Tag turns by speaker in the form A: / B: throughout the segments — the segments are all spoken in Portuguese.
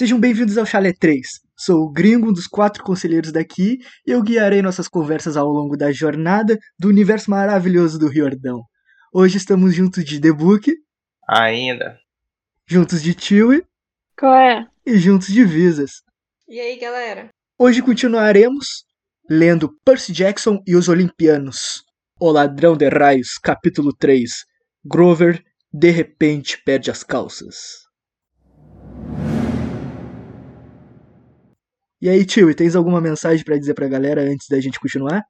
A: Sejam bem-vindos ao Chalé 3. Sou o gringo, um dos quatro conselheiros daqui, e eu guiarei nossas conversas ao longo da jornada do universo maravilhoso do Riordão. Hoje estamos juntos de The Book,
B: Ainda.
A: juntos de Chewie
C: Qual é?
A: e juntos de Visas.
D: E aí, galera?
A: Hoje continuaremos lendo Percy Jackson e os Olimpianos. O Ladrão de Raios, capítulo 3. Grover de repente perde as calças. E aí, tio, tens alguma mensagem pra dizer pra galera antes da gente continuar?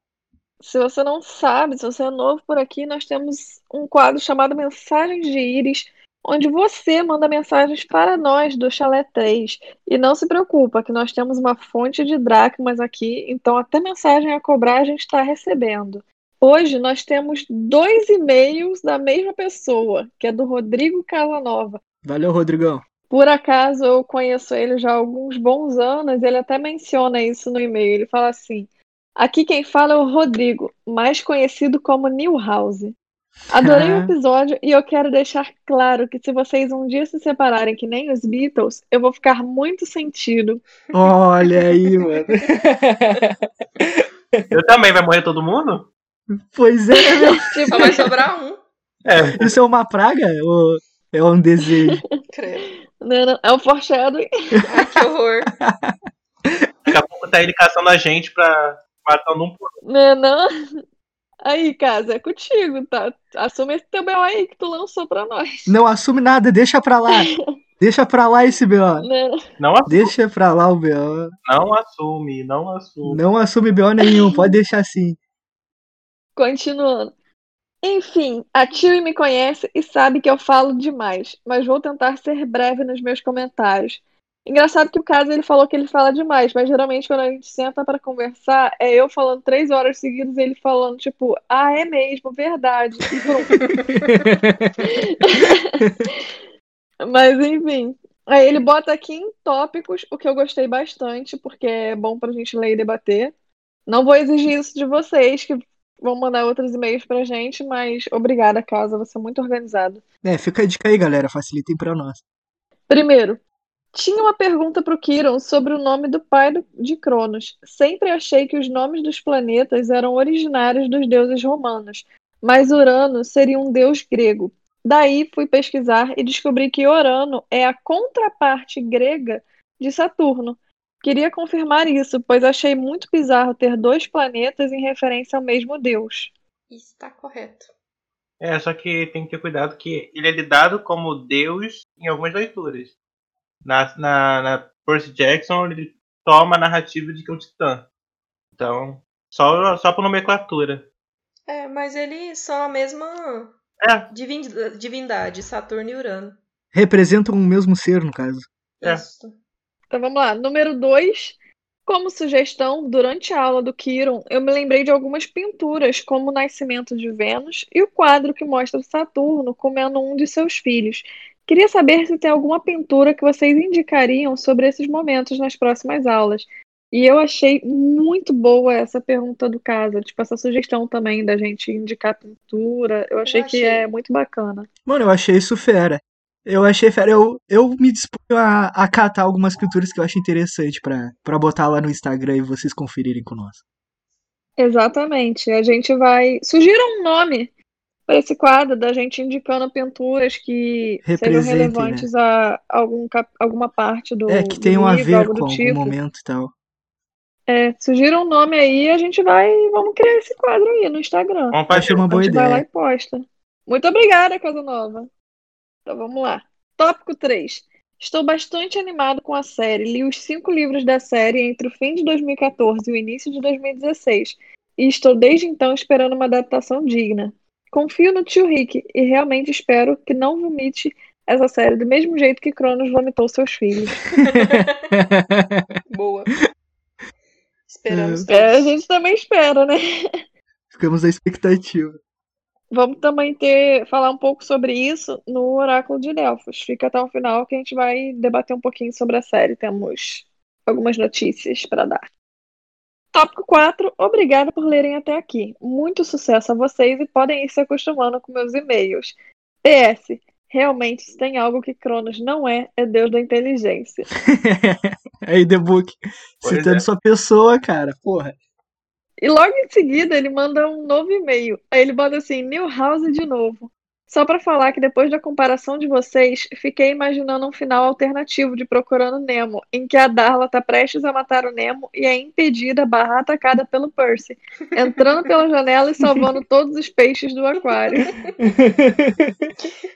C: Se você não sabe, se você é novo por aqui, nós temos um quadro chamado Mensagens de Íris, onde você manda mensagens para nós do Chalé 3. E não se preocupa, que nós temos uma fonte de dracmas aqui, então até mensagem a cobrar a gente está recebendo. Hoje nós temos dois e-mails da mesma pessoa, que é do Rodrigo Casanova.
A: Valeu, Rodrigão.
C: Por acaso eu conheço ele já há alguns bons anos, ele até menciona isso no e-mail. Ele fala assim: Aqui quem fala é o Rodrigo, mais conhecido como Newhouse. Adorei o episódio e eu quero deixar claro que se vocês um dia se separarem que nem os Beatles, eu vou ficar muito sentido.
A: Olha aí, mano.
B: Eu também, vai morrer todo mundo?
A: pois é, meu.
C: Tipo,
D: Só vai sobrar um.
B: É.
A: Isso é uma praga ou é um desejo?
D: Credo.
C: Não, não, é o foreshadowing.
D: Ai, que horror.
B: Daqui a pouco tá ele caçando a gente pra matando um por um.
C: Não, não. Aí, casa, é contigo, tá? Assume esse teu B.O. aí que tu lançou pra nós.
A: Não assume nada, deixa pra lá. Deixa pra lá esse BO.
C: Não,
B: Não assume,
A: Deixa pra lá o BO.
B: não assume, não assume.
A: Não assume BO nenhum, pode deixar assim.
C: Continuando. Enfim, a Tio me conhece e sabe que eu falo demais, mas vou tentar ser breve nos meus comentários. Engraçado que o caso ele falou que ele fala demais, mas geralmente quando a gente senta pra conversar, é eu falando três horas seguidas e ele falando, tipo, ah, é mesmo, verdade. Mas enfim. Aí ele bota aqui em tópicos, o que eu gostei bastante, porque é bom pra gente ler e debater. Não vou exigir isso de vocês, que vão mandar outros e-mails pra gente, mas obrigada, casa, você é muito organizado.
A: É, fica a dica aí, galera. Facilitem pra nós.
C: Primeiro, tinha uma pergunta pro Kiron sobre o nome do pai do- de Cronos. Sempre achei que os nomes dos planetas eram originários dos deuses romanos, mas Urano seria um deus grego. Daí fui pesquisar e descobri que Urano é a contraparte grega de Saturno. Queria confirmar isso, pois achei muito bizarro ter dois planetas em referência ao mesmo deus.
D: Isso tá correto.
B: É, só que tem que ter cuidado que ele é lidado como Deus em algumas leituras. Na, na, na Percy Jackson, ele toma a narrativa de que é um titã. Então, só, só por nomenclatura.
D: É, mas eles são a mesma
B: É,
D: divin- divindade, Saturno e Urano.
A: Representam o mesmo ser, no caso.
B: É.
D: Isso.
C: Então vamos lá. Número 2. Como sugestão, durante a aula do Kiron, eu me lembrei de algumas pinturas, como o Nascimento de Vênus e o quadro que mostra Saturno comendo um de seus filhos. Queria saber se tem alguma pintura que vocês indicariam sobre esses momentos nas próximas aulas. E eu achei muito boa essa pergunta do Casa, tipo, essa sugestão também da gente indicar pintura. Eu achei que
D: achei.
C: é muito bacana.
A: Mano, eu achei isso fera. Eu achei fera. Eu, eu me disponho a, a catar algumas pinturas que eu acho interessante pra, pra botar lá no Instagram e vocês conferirem com nós.
C: Exatamente. A gente vai. Sugira um nome para esse quadro da gente indicando pinturas que sejam
A: Representem,
C: relevantes a algum, alguma parte do,
A: é, que tenham a ver com algum
C: tipo.
A: momento e tal.
C: É, sugira um nome aí e a gente vai. Vamos criar esse quadro aí no Instagram.
B: fazer.
A: uma
C: A
A: boa
C: gente vai lá
A: ideia.
C: e posta. Muito obrigada, Casa Nova. Então vamos lá. Tópico 3. Estou bastante animado com a série. Li os cinco livros da série entre o fim de 2014 e o início de 2016. E estou desde então esperando uma adaptação digna. Confio no tio Rick e realmente espero que não vomite essa série do mesmo jeito que Cronos vomitou seus filhos.
D: Boa. Esperamos
C: É, a gente também espera, né?
A: Ficamos na expectativa.
C: Vamos também ter falar um pouco sobre isso no Oráculo de Delfos. Fica até o final que a gente vai debater um pouquinho sobre a série. Temos algumas notícias para dar. Tópico 4. Obrigada por lerem até aqui. Muito sucesso a vocês e podem ir se acostumando com meus e-mails. PS. Realmente, se tem algo que Cronos não é, é Deus da inteligência.
A: Aí, The Book,
B: Pois
A: citando
B: é.
A: sua pessoa, cara, porra.
C: E logo em seguida ele manda um novo e-mail. Aí ele manda assim: Newhouse de novo. Só pra falar que depois da comparação de vocês, fiquei imaginando um final alternativo de Procurando Nemo, em que a Darla tá prestes a matar o Nemo e é impedida barra atacada pelo Percy, entrando pela janela e salvando todos os peixes do aquário.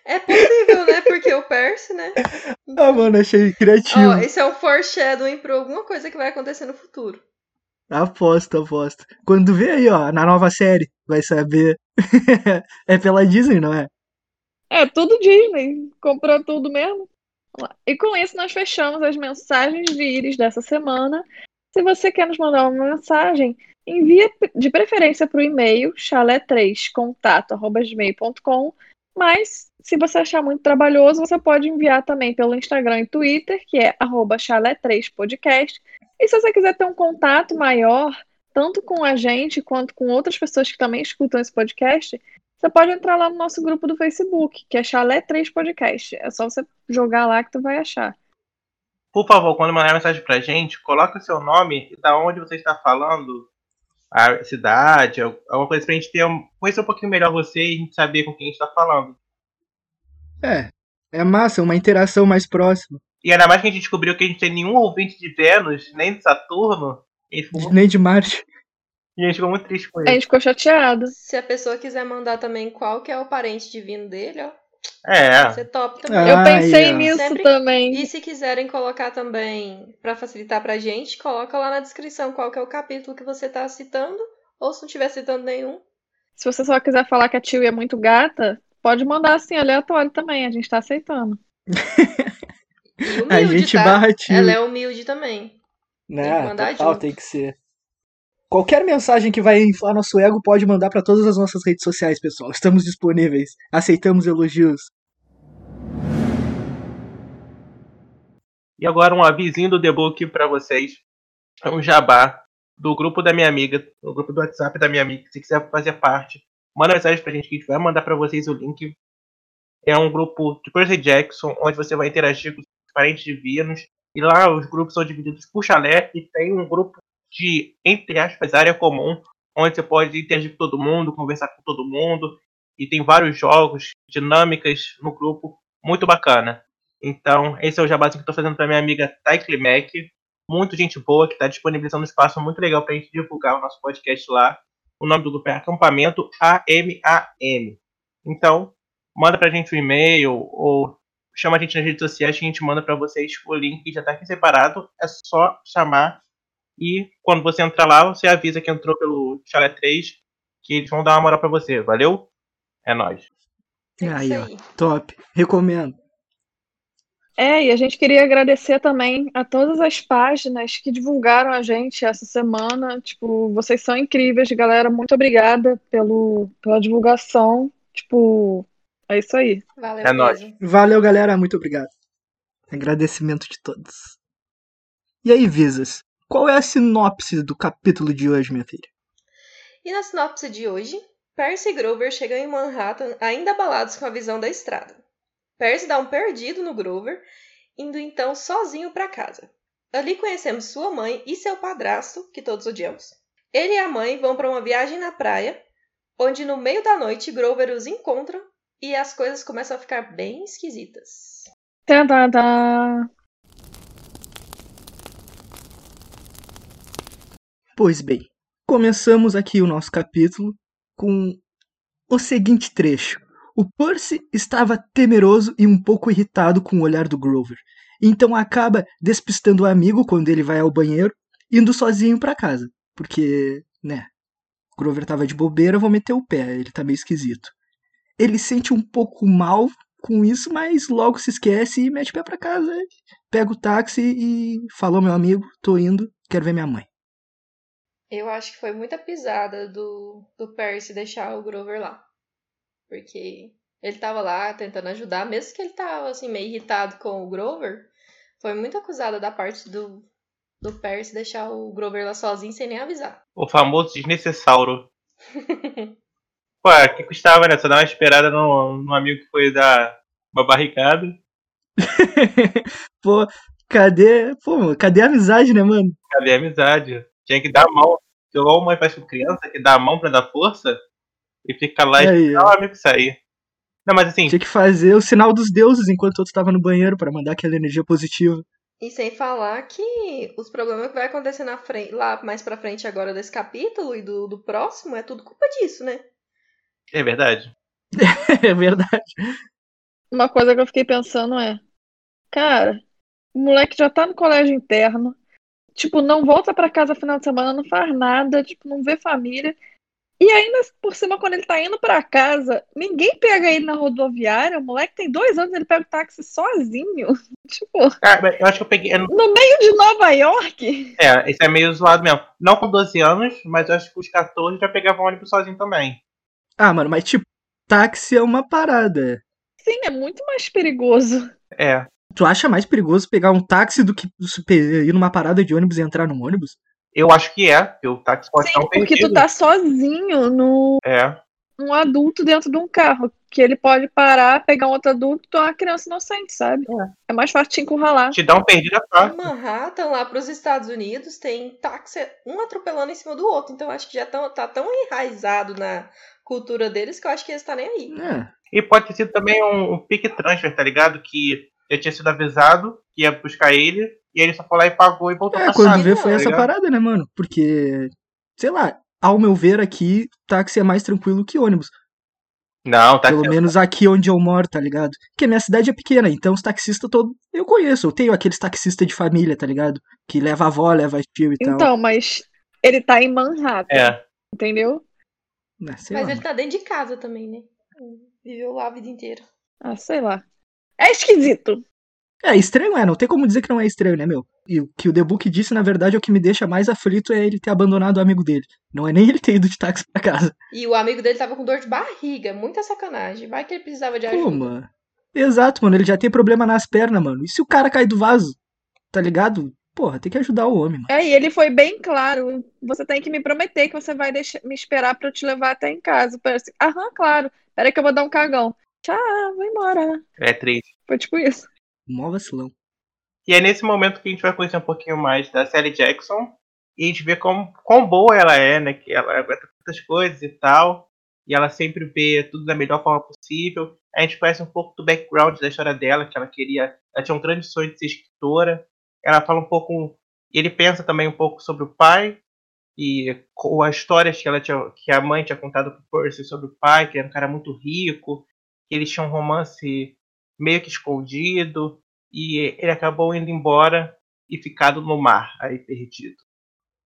D: É possível, né? Porque o Percy, né?
A: ah, mano, achei criativo.
D: Ó, esse é um foreshadowing pra alguma coisa que vai acontecer no futuro.
A: Aposto, aposto. Quando vê aí, ó, na nova série, vai saber. é pela Disney, não é?
C: É, tudo Disney. Comprou tudo mesmo. E com isso nós fechamos as mensagens de íris dessa semana. Se você quer nos mandar uma mensagem, envia de preferência para o e-mail chalé3contato.gmail.com Mas, se você achar muito trabalhoso, você pode enviar também pelo Instagram e Twitter, que é arroba chalé3podcast. E se você quiser ter um contato maior, tanto com a gente quanto com outras pessoas que também escutam esse podcast, você pode entrar lá no nosso grupo do Facebook, que é Chalé 3 Podcast. É só você jogar lá que tu vai achar.
B: Por favor, quando mandar mensagem pra gente, coloca o seu nome e da onde você está falando, a cidade, alguma coisa pra gente ter um, conhecer um pouquinho melhor você e a gente saber com quem a gente tá falando.
A: É. É massa, uma interação mais próxima.
B: E ainda mais que a gente descobriu que a gente tem nenhum ouvinte de Vênus, nem de Saturno, e, a
A: Nem de Marte.
B: e a gente ficou muito triste com
C: A
B: isso.
C: gente ficou chateado.
D: Se a pessoa quiser mandar também qual que é o parente divino dele, ó,
B: É,
D: você top também.
A: Ah,
C: Eu pensei
A: ó.
C: nisso
D: Sempre-
C: também.
D: E se quiserem colocar também, pra facilitar pra gente, coloca lá na descrição qual que é o capítulo que você tá citando, ou se não estiver citando nenhum.
C: Se você só quiser falar que a tio é muito gata, pode mandar assim, aleatório também. A gente tá aceitando.
D: Humilde,
A: A gente
D: tá?
A: barra tio.
D: Ela é humilde também.
A: Né?
D: Tem que mandar
A: Total,
D: junto.
A: tem que ser. Qualquer mensagem que vai inflar nosso ego pode mandar pra todas as nossas redes sociais, pessoal. Estamos disponíveis. Aceitamos elogios.
B: E agora um avisinho do The Book pra vocês. É um jabá do grupo da minha amiga, do grupo do WhatsApp da minha amiga. Se quiser fazer parte, manda mensagem pra gente que a gente vai mandar pra vocês o link. É um grupo de Percy Jackson, onde você vai interagir com os parentes divinos. E lá os grupos são divididos por chalé e tem um grupo de, entre aspas, área comum, onde você pode interagir com todo mundo, conversar com todo mundo. E tem vários jogos, dinâmicas no grupo, muito bacana. Então, esse é o jabazinho que tô fazendo pra minha amiga Taikli Mac. Muito gente boa, que tá disponibilizando um espaço muito legal pra gente divulgar o nosso podcast lá. O nome do grupo é Acampamento AMAM. Então, manda pra gente um e-mail ou chama a gente nas redes sociais que a gente manda pra vocês o link já tá aqui separado. É só chamar e quando você entrar lá, você avisa que entrou pelo Chalé 3 que eles vão dar uma moral pra você. Valeu? É nóis.
D: É
A: aí, ó.
D: aí.
A: Top. Recomendo.
C: É, e a gente queria agradecer também a todas as páginas que divulgaram a gente essa semana. Tipo, vocês são incríveis, galera. Muito obrigada pelo, pela divulgação. Tipo, é isso aí.
D: Valeu
B: É nóis.
A: Valeu, galera. Muito obrigado. Agradecimento de todos. E aí, Visas? Qual é a sinopse do capítulo de hoje, minha filha?
D: E na sinopse de hoje, Percy e Grover chegam em Manhattan ainda abalados com a visão da estrada. Percy dá um perdido no Grover, indo então sozinho para casa. Ali conhecemos sua mãe e seu padrasto, que todos odiamos. Ele e a mãe vão para uma viagem na praia, onde no meio da noite Grover os encontra e as coisas começam a ficar bem esquisitas.
C: Tá, tá, tá.
A: Pois bem, começamos aqui o nosso capítulo com o seguinte trecho. O Percy estava temeroso e um pouco irritado com o olhar do Grover, então acaba despistando o amigo quando ele vai ao banheiro, indo sozinho para casa, porque, né, Grover tava de bobeira, vou meter o pé, ele tá meio esquisito. Ele sente um pouco mal com isso, mas logo se esquece e mete o pé pra casa, pega o táxi e falou meu amigo, tô indo, quero ver minha mãe.
D: Eu acho que foi muita pisada do, do Percy deixar o Grover lá. Porque ele tava lá tentando ajudar, mesmo que ele tava assim, meio irritado com o Grover, foi muito acusada da parte do, do Percy deixar o Grover lá sozinho sem nem avisar.
B: O famoso desnecessauro. Pô, que custava, né? Só dar uma esperada no, no amigo que foi dar Uma barricada.
A: pô, cadê. Pô, cadê a amizade, né, mano?
B: Cadê a amizade? Tinha que dar a mão. Igual uma faz com criança, que dá a mão pra dar força e fica lá e esperar o amigo sair. Não, mas assim,
A: Tinha que fazer o sinal dos deuses enquanto outro tava no banheiro pra mandar aquela energia positiva.
D: E sem falar que os problemas que vai acontecer na frente, lá mais pra frente agora desse capítulo e do, do próximo é tudo culpa disso, né?
B: É verdade.
A: É verdade.
C: Uma coisa que eu fiquei pensando é, cara, o moleque já tá no colégio interno, tipo, não volta pra casa final de semana, não faz nada, tipo, não vê família. E ainda por cima, quando ele tá indo pra casa, ninguém pega ele na rodoviária. O moleque tem dois anos, ele pega o táxi sozinho. Tipo,
B: Cara, eu acho que eu peguei. eu-
C: no meio de Nova York.
B: É, esse é meio zoado mesmo. Não com 12 anos, mas eu acho que os 14 já pegavam ônibus sozinho também.
A: Ah, mano, mas tipo, táxi é uma parada.
C: Sim, é muito mais perigoso.
B: É.
A: Tu acha mais perigoso pegar um táxi do que ir numa parada de ônibus e entrar num ônibus?
B: Eu acho que é, porque o táxi pode
C: Sim,
B: estar um
C: porque
B: perdido.
C: tu tá sozinho no,
B: É.
C: um adulto dentro de um carro. Que ele pode parar, pegar um outro adulto e uma criança inocente, sabe? É, mais fácil te encurralar.
B: Te dá um perdido é
D: Em
B: fácil.
D: Manhattan, lá pros Estados Unidos, tem táxi um atropelando em cima do outro. Então acho que já tão, tá tão enraizado na cultura deles que eu acho que eles tá nem aí.
A: É.
B: E pode ter sido também um, um pique transfer, tá ligado? Que já tinha sido avisado que ia buscar ele, e ele só foi lá e pagou e voltou
A: É,
B: pra
A: quando vê foi
B: tá
A: essa
B: ligado?
A: parada, né, mano? Porque, sei lá, ao meu ver aqui, táxi é mais tranquilo que ônibus.
B: Não, tá
A: Pelo menos aqui onde eu moro, tá ligado? Porque minha cidade é pequena, então os taxistas todos eu conheço. Eu tenho aqueles taxistas de família, tá ligado? Que leva avó, leva tio e tal.
C: Então, mas ele tá em Manhattan,
B: É.
C: entendeu?
A: É, sei
D: Mas
A: lá,
D: ele tá dentro de casa também, né? Viveu lá a vida inteira.
C: Ah, sei lá. É esquisito.
A: É, estranho é, não tem como dizer que não é estranho, né, meu? E o que o The Book disse, na verdade, é o que me deixa mais aflito é ele ter abandonado o amigo dele. Não é nem ele ter ido de táxi pra casa.
D: E o amigo dele tava com dor de barriga, muita sacanagem. Vai que ele precisava de
A: Pô,
D: ajuda.
A: mano. Exato, mano, ele já tem problema nas pernas, mano. E se o cara cai do vaso? Tá ligado? Porra, tem que ajudar o homem, mano.
C: É, e ele foi bem claro. Você tem que me prometer que você vai deixar, me esperar pra eu te levar até em casa. Eu falei assim, aham, claro. Peraí que eu vou dar um cagão. Tchau, vou embora.
B: É triste.
C: Foi tipo isso.
A: Mó vacilão.
B: E é nesse momento que a gente vai conhecer um pouquinho mais da Sally Jackson. E a gente vê como, quão boa ela é, né? Que ela aguenta muitas coisas e tal. E ela sempre vê tudo da melhor forma possível. A gente conhece um pouco do background da história dela, que ela queria. Ela tinha um grande sonho de ser escritora. Ela fala um pouco. Ele pensa também um pouco sobre o pai. E as histórias que, ela tinha, que a mãe tinha contado pro Percy sobre o pai, que era um cara muito rico. Que eles tinham um romance meio que escondido. E ele acabou indo embora e ficado no mar, aí perdido.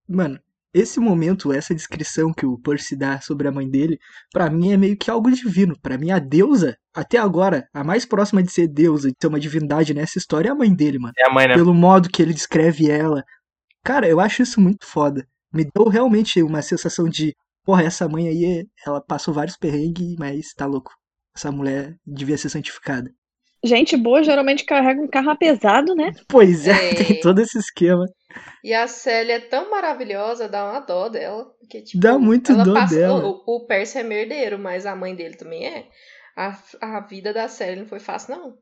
A: Mano, esse momento, essa descrição que o Percy dá sobre a mãe dele, pra mim é meio que algo divino. Pra mim, a deusa, até agora, a mais próxima de ser deusa, de ter uma divindade nessa história é a mãe dele, mano.
B: É a mãe, né?
A: Pelo modo que ele descreve ela. Cara, eu acho isso muito foda. Me deu realmente uma sensação de, porra, essa mãe aí, ela passou vários perrengues, mas tá louco. Essa mulher devia ser santificada.
C: Gente boa geralmente carrega um carro pesado, né?
A: Pois é,
D: É.
A: tem todo esse esquema.
D: E a Célia é tão maravilhosa, dá uma dó dela. Porque, tipo,
A: Dá muito
D: ela
A: dó
D: passa-
A: dela.
D: O, o Percy é merdeiro, mas a mãe dele também é. A, a vida da Célia não foi fácil, não.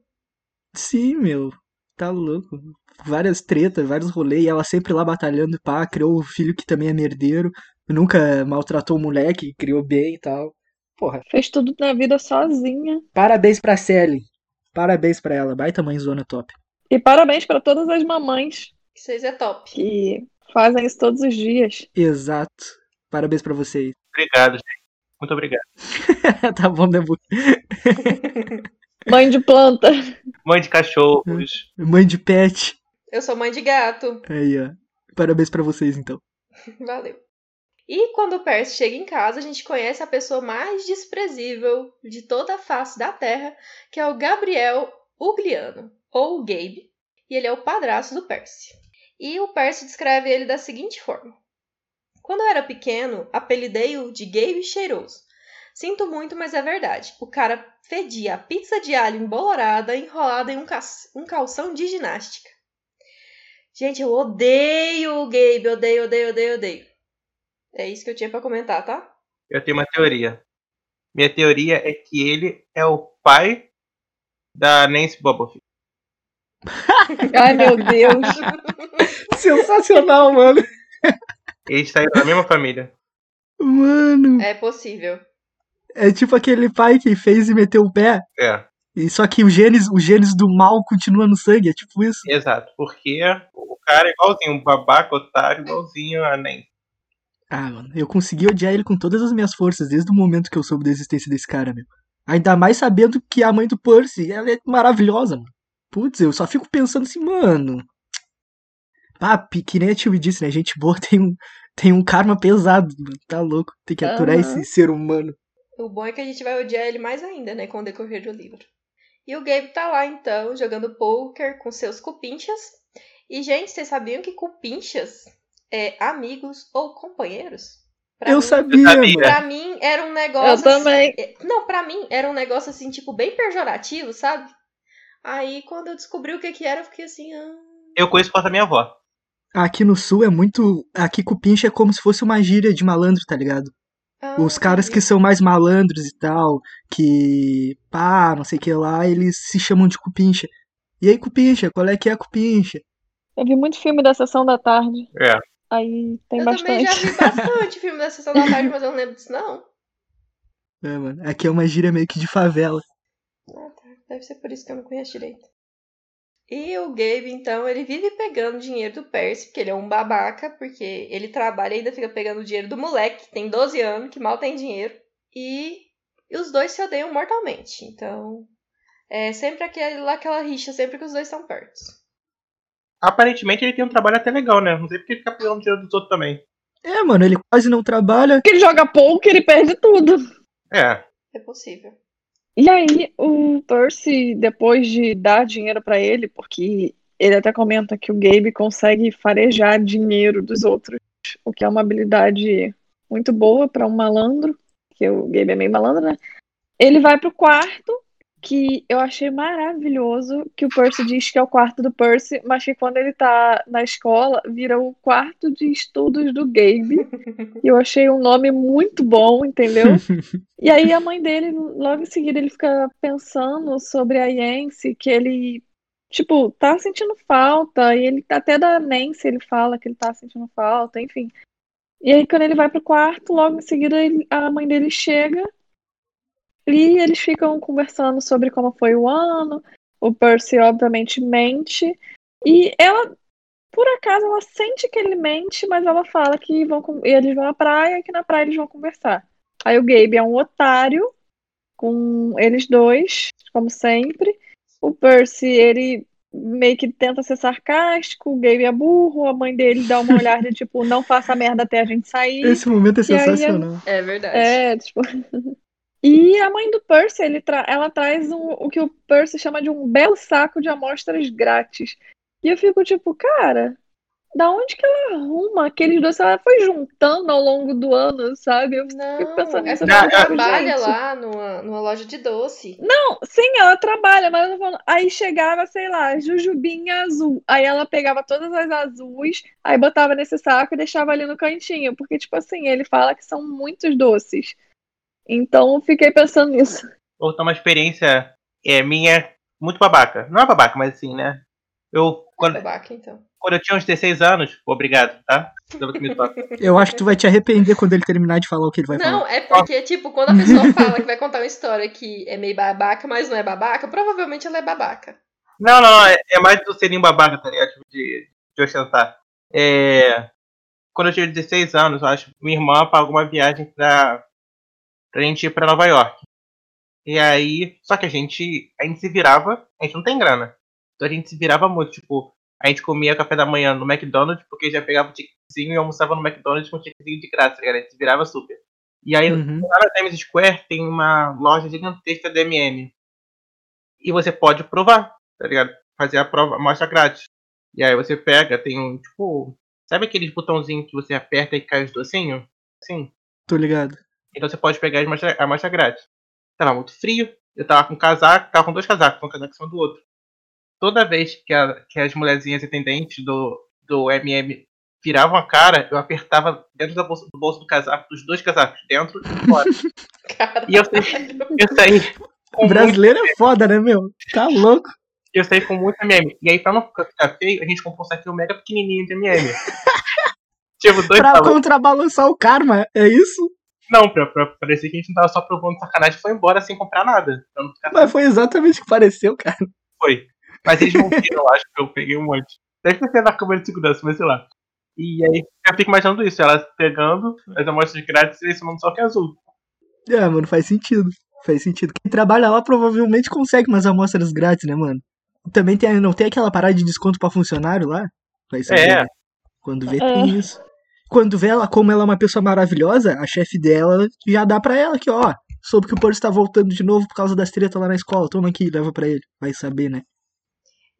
A: Sim, meu. Tá louco. Várias tretas, vários rolês, e ela sempre lá batalhando, pá, criou um filho que também é merdeiro, nunca maltratou o moleque, criou bem e tal. Porra,
C: Fez tudo na vida sozinha.
A: parabéns pra Sally. Parabéns pra ela, baita mãezona top.
C: E parabéns pra todas as mamães
D: Que vocês é top.
C: que fazem isso todos os dias.
A: Exato. Parabéns pra vocês.
B: Obrigado, gente. Muito obrigado.
A: tá bom, Debu.
C: Mãe de planta.
B: Mãe de cachorros.
A: Mãe de pet.
D: Eu sou mãe de gato.
A: Aí, ó. Parabéns pra vocês, então.
D: Valeu. E quando o Percy chega em casa, a gente conhece a pessoa mais desprezível de toda a face da Terra, que é o Gabriel Ugliano, ou Gabe, e ele é o padrasto do Percy. E o Percy descreve ele da seguinte forma: Quando eu era pequeno, apelidei-o de Gabe Cheiroso. Sinto muito, mas é verdade. O cara fedia a pizza de alho embolorada enrolada em um, ca- um calção de ginástica. Gente, eu odeio o Gabe, odeio, odeio, odeio, odeio. É isso que eu tinha pra comentar, tá?
B: Eu tenho uma teoria. Minha teoria é que ele é o pai da Nancy Bubblefield.
C: Ai, meu Deus.
A: Sensacional, mano.
B: Eles saíram da mesma família.
A: Mano.
D: É possível.
A: É tipo aquele pai que fez e meteu o pé.
B: É,
A: E só que o genes, o genes do mal continua no sangue, é tipo isso.
B: exato. Porque o cara é igualzinho, um babaca, otário, igualzinho a Nancy.
A: Ah, mano, eu consegui odiar ele com todas as minhas forças desde o momento que eu soube da existência desse cara, meu. Ainda mais sabendo que a mãe do Percy, ela é maravilhosa, mano. Putz, eu só fico pensando assim, mano. Ah, que nem a Tio disse, né? Gente boa tem um, tem um karma pesado, mano. Tá louco. Tem que aturar
C: Aham.
A: esse ser humano.
D: O bom é que a gente vai odiar ele mais ainda, né, com o decorrer do livro. E o Gabe tá lá, então, jogando poker com seus cupinchas. E, gente, vocês sabiam que cupinchas é amigos ou companheiros? Pra
A: eu
D: mim,
A: sabia,
B: Eu sabia.
A: mano.
D: Pra mim, era um negócio...
C: Eu também.
D: assim- Não, pra mim, era um negócio, assim, tipo, bem pejorativo, sabe? Aí, quando eu descobri o que que era, eu fiquei assim... Ah...
B: Eu conheço por causa da minha avó.
A: Aqui no sul é muito. Aqui cupincha é como se fosse uma gíria de malandro, tá ligado?
D: ah,
A: Os caras que são mais malandros e tal, que pá, não sei o que lá, eles se chamam de cupincha. E aí, cupincha, qual é que é a cupincha?
C: Eu vi muito filme da sessão da tarde.
B: É.
C: Aí tem
D: Eu
C: bastante.
D: também já vi bastante filme da Sessão da Tarde, mas eu não lembro disso, não.
A: É, mano, aqui é uma gíria meio que de favela.
D: Ah, tá. Deve ser por isso que eu não conheço direito. E o Gabe, então, ele vive pegando dinheiro do Percy, porque ele é um babaca, porque ele trabalha e ainda fica pegando o dinheiro do moleque, que tem 12 anos, que mal tem dinheiro. E, e os dois se odeiam mortalmente. Então, é sempre aquele, aquela rixa, sempre que os dois estão perto.
B: Aparentemente ele tem um trabalho até legal, né? Não sei porque ele fica pegando dinheiro dos outros também.
A: É, mano, ele quase não trabalha.
C: Porque ele joga poker e perde tudo.
B: É.
D: É possível.
C: E aí, o Percy, depois de dar dinheiro pra ele, porque ele até comenta que o Gabe consegue farejar dinheiro dos outros, o que é uma habilidade muito boa pra um malandro, que o Gabe é meio malandro, né? Ele vai pro quarto, que eu achei maravilhoso, que o Percy diz que é o quarto do Percy, mas que quando ele tá na escola, vira o quarto de estudos do Gabe. E eu achei um nome muito bom, entendeu? E aí a mãe dele, logo em seguida, ele fica pensando sobre a Yancy, que ele, tipo, tá sentindo falta, e ele até da Nancy ele fala que ele tá sentindo falta, enfim. E aí quando ele vai pro quarto, logo em seguida ele- a mãe dele chega e eles ficam conversando sobre como foi o ano. O Percy obviamente mente e ela por acaso ela sente que ele mente, mas ela fala que vão eles vão à praia e que na praia eles vão conversar. Aí o Gabe é um otário com eles dois, como sempre. O Percy, ele meio que tenta ser sarcástico, o Gabe é burro, a mãe dele dá uma olhada tipo, não faça merda até a gente sair.
A: Esse momento é
C: E aí,
A: sensacional.
D: É verdade.
C: É, tipo. E a mãe do Percy, ele tra- ela traz um- o que o Percy chama de um belo saco de amostras grátis. E eu fico tipo, cara, da onde que ela arruma aqueles doces? Ela foi juntando ao longo do ano, sabe? Eu fico
D: Não,
C: pensando
D: é
C: nisso.
D: ela
C: fico,
D: trabalha
C: gente.
D: lá numa, numa loja de doce.
C: Não, sim, ela trabalha, mas eu tô falando, aí chegava, sei lá, jujubinha azul. Aí ela pegava todas as azuis, aí botava nesse saco e deixava ali no cantinho. Porque, tipo assim, ele fala que são muitos doces. Então eu fiquei pensando nisso.
B: Contar uma experiência é, minha muito babaca. Não é babaca, mas assim, né? Eu, quando,
D: Babaca, então.
B: quando eu tinha uns 16 anos, obrigado, tá?
A: Eu acho que tu vai te arrepender quando ele terminar de falar o que ele vai falar.
D: Não, é porque, tipo, quando a pessoa fala que vai contar uma história que é meio babaca, mas não é babaca, provavelmente ela é babaca.
B: Não, não, não, é, é mais do serinho babaca, tá ligado? Tipo, de, de ostentar. É, quando eu tinha 16 anos, eu acho, minha irmã pagou uma viagem pra, pra gente ir pra Nova York. E aí, só que a gente, a gente se virava, a gente não tem grana. Então a gente se virava muito, tipo, a gente comia café da manhã no McDonald's, porque já pegava o ticketzinho e almoçava no McDonald's com o ticketzinho de graça, tá ligado? A gente se virava super. E aí,
A: Uhum.
B: lá na Times Square tem uma loja gigantesca da MM. E você pode provar, tá ligado? Fazer a prova, amostra grátis. E aí você pega, tem um, tipo. Sabe aqueles botãozinhos que você aperta e cai os docinhos? Sim.
A: Tô ligado.
B: Então você pode pegar a amostra, a amostra grátis. Tava muito frio, eu tava com casaco, tava com dois casacos, um casaco em cima do outro. Toda vez que, a- que as mulherzinhas atendentes do, do MM viravam a cara, eu apertava dentro da bolsa- do bolso do casaco, dos dois casacos, dentro e fora. E eu, saí- eu saí, com
A: Brasileiro é foda, né, meu? Tá louco.
B: Eu saí com muito MM. E aí, pra não ficar feio, a gente comprou um saquinho mega pequenininho de MM. tipo, dois
A: Pra
B: tamanhos.
A: contrabalançar o karma, é isso?
B: Não, pra, pra parecer que a gente não tava só provando sacanagem, foi embora sem comprar nada. Pra não ficar
A: Mas foi exatamente o que pareceu, cara.
B: Foi. Mas eles não viram, eu acho que eu peguei um monte. Deve ter sido na câmera de segurança, mas sei lá. E aí eu fico imaginando isso, elas pegando as amostras grátis e selecionando só que é azul.
A: É, mano, faz sentido. Faz sentido. Quem trabalha lá provavelmente consegue umas amostras grátis, né, mano? Também tem, não tem aquela parada de desconto pra funcionário lá? Vai saber,
B: É.
A: né? Quando vê,
C: É.
A: tem isso. Quando vê ela, como ela é uma pessoa maravilhosa, a chefe dela já dá pra ela que, ó, soube que o Percy tá voltando de novo por causa das tretas lá na escola. Toma aqui, leva pra ele. Vai saber, né?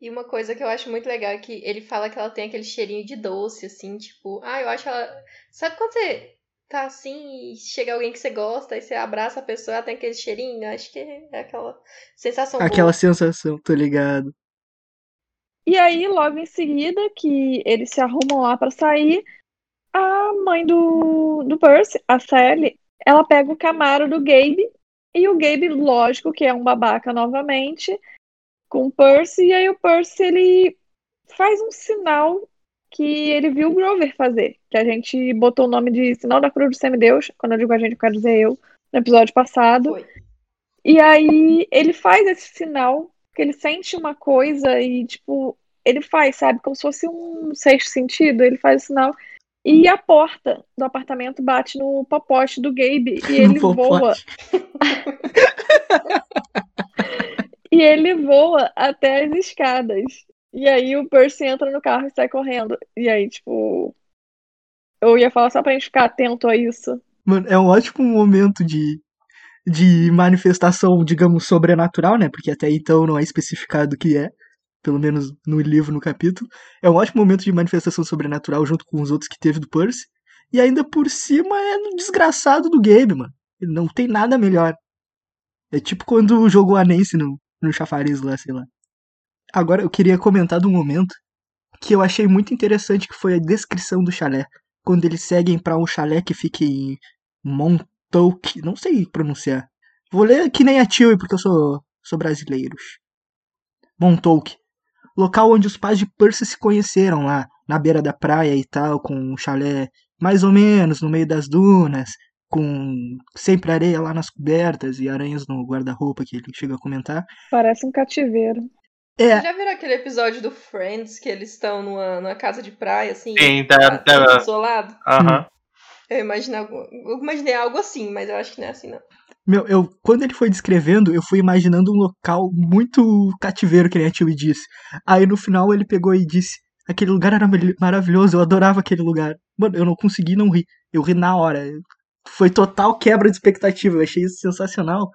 D: E uma coisa que eu acho muito legal é que ele fala que ela tem aquele cheirinho de doce, assim, tipo, ah, eu acho ela. Sabe quando você tá assim e chega alguém que você gosta e você abraça a pessoa, ela tem aquele cheirinho? Eu acho que é aquela sensação
A: Aquela
D: boa.
A: sensação, tô ligado.
C: E aí, logo em seguida, que eles se arrumam lá pra sair, a mãe do, do Percy, a Sally, ela pega o Camaro do Gabe, e o Gabe, lógico, que é um babaca novamente, com o Percy, e aí o Percy, ele faz um sinal que ele viu o Grover fazer, que a gente botou o nome de Sinal da Cruz do Semideus, quando eu digo a gente, eu quero dizer eu, no episódio passado.
D: Foi.
C: E aí ele faz esse sinal, que ele sente uma coisa e, tipo, ele faz, sabe? Como se fosse um sexto sentido, ele faz o sinal. E a porta do apartamento bate no popote do Gabe e ele voa. E ele voa até as escadas. E aí o Percy entra no carro e sai correndo. E aí, tipo. Eu ia falar só pra gente ficar atento a isso.
A: Mano, é um ótimo momento de, de manifestação, digamos, sobrenatural, né? Porque até então não é especificado o que é. Pelo menos no livro, no capítulo. É um ótimo momento de manifestação sobrenatural junto com os outros que teve do Percy. E ainda por cima é no desgraçado do Gabe, mano. Ele não tem nada melhor. É tipo quando jogou a Nancy no, no chafariz lá, sei lá. Agora eu queria comentar de um momento que eu achei muito interessante, que foi a descrição do chalé. Quando eles seguem pra um chalé que fica em Montauk, não sei pronunciar. Vou ler que nem a Tio, porque eu sou, sou brasileiro. Montauk. Local onde os pais de Percy se conheceram lá, na beira da praia e tal, com um chalé mais ou menos no meio das dunas, com sempre areia lá nas cobertas e aranhas no guarda-roupa que ele chega a comentar.
C: Parece um cativeiro.
A: É,
D: Já viram aquele episódio do Friends que eles estão numa, numa casa de praia, assim?
B: Sim, tá,
D: tá
B: tá.
D: isolado?
B: Aham.
D: Eu imaginei, algo, eu imaginei algo assim, mas eu acho que não é assim, não.
A: Meu, eu, quando ele foi descrevendo, eu fui imaginando um local muito cativeiro, que nem a Tio disse. Aí no final ele pegou e disse: aquele lugar era maravilhoso, eu adorava aquele lugar. Mano, eu não consegui não rir. Eu ri na hora. Foi total quebra de expectativa, eu achei isso sensacional.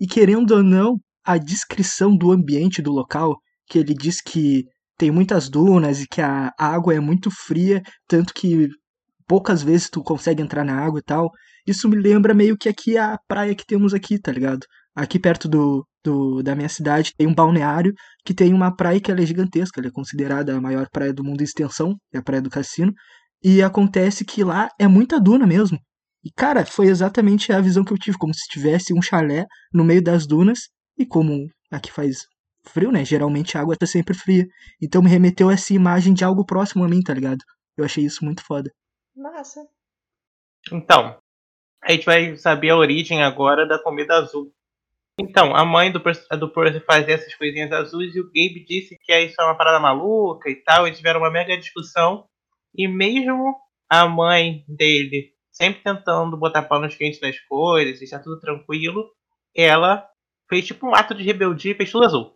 A: E querendo ou não, a descrição do ambiente do local, que ele diz que tem muitas dunas e que a água é muito fria, tanto que poucas vezes tu consegue entrar na água e tal. Isso me lembra meio que aqui a praia que temos aqui, tá ligado? Aqui perto do, do da minha cidade tem um balneário que tem uma praia que é gigantesca, ela é considerada a maior praia do mundo em extensão, é a Praia do Cassino. E acontece que lá é muita duna mesmo. E cara, foi exatamente a visão que eu tive, como se tivesse um chalé no meio das dunas e como aqui faz frio, né? Geralmente a água tá sempre fria. Então me remeteu a essa imagem de algo próximo a mim, tá ligado? Eu achei isso muito foda.
D: Massa.
B: Então, a gente vai saber a origem agora da comida azul. Então, a mãe do, do Percy fazia essas coisinhas azuis e o Gabe disse que isso é uma parada maluca e tal. Eles tiveram uma mega discussão. E mesmo a mãe dele sempre tentando botar panos quentes nas coisas, deixar tudo tranquilo, ela fez tipo um ato de rebeldia e fez tudo azul.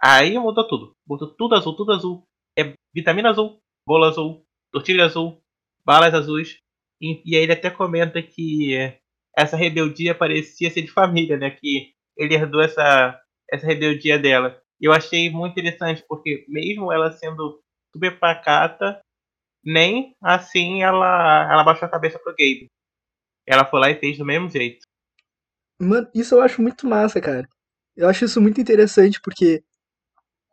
B: Aí mudou tudo. Botou tudo azul, tudo azul. É vitamina azul, bolo azul, tortilha azul, balas azuis. E, e aí ele até comenta que essa rebeldia parecia ser de família, né? Que ele herdou essa, essa rebeldia dela. E eu achei muito interessante, porque mesmo ela sendo super pacata, nem assim ela, ela baixou a cabeça pro Gabe. Ela foi lá e fez do mesmo jeito.
A: Mano, isso eu acho muito massa, cara. Eu acho isso muito interessante porque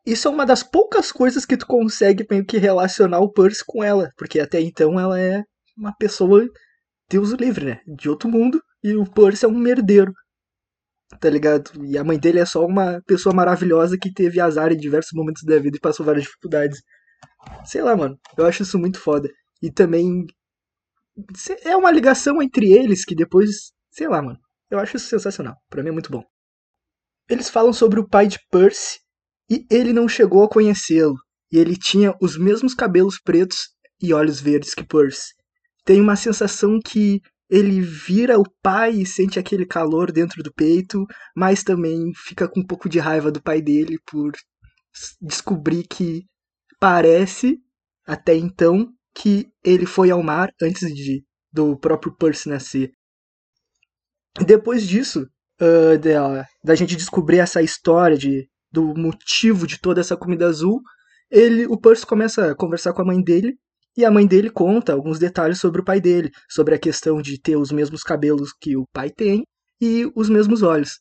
A: isso é uma das poucas coisas que tu consegue meio que relacionar o Percy com ela, porque até então ela é uma pessoa Deus livre, né? De outro mundo e o Percy é um merdeiro. tá ligado? E a mãe dele é só uma pessoa maravilhosa que teve azar em diversos momentos da vida e passou várias dificuldades. Sei lá, mano. Eu acho isso muito foda. E também. É uma ligação entre eles que depois. Sei lá, mano. Eu acho isso sensacional. Pra mim é muito bom. Eles falam sobre o pai de Percy e ele não chegou a conhecê-lo. E ele tinha os mesmos cabelos pretos e olhos verdes que Percy. Tem uma sensação que ele vira o pai e sente aquele calor dentro do peito, mas também fica com um pouco de raiva do pai dele por descobrir que parece, até então, que ele foi ao mar antes de do próprio Percy nascer. Depois disso, uh, da, da gente descobrir essa história de, do motivo de toda essa comida azul, ele, o Percy começa a conversar com a mãe dele e a mãe dele conta alguns detalhes sobre o pai dele, sobre a questão de ter os mesmos cabelos que o pai tem e os mesmos olhos.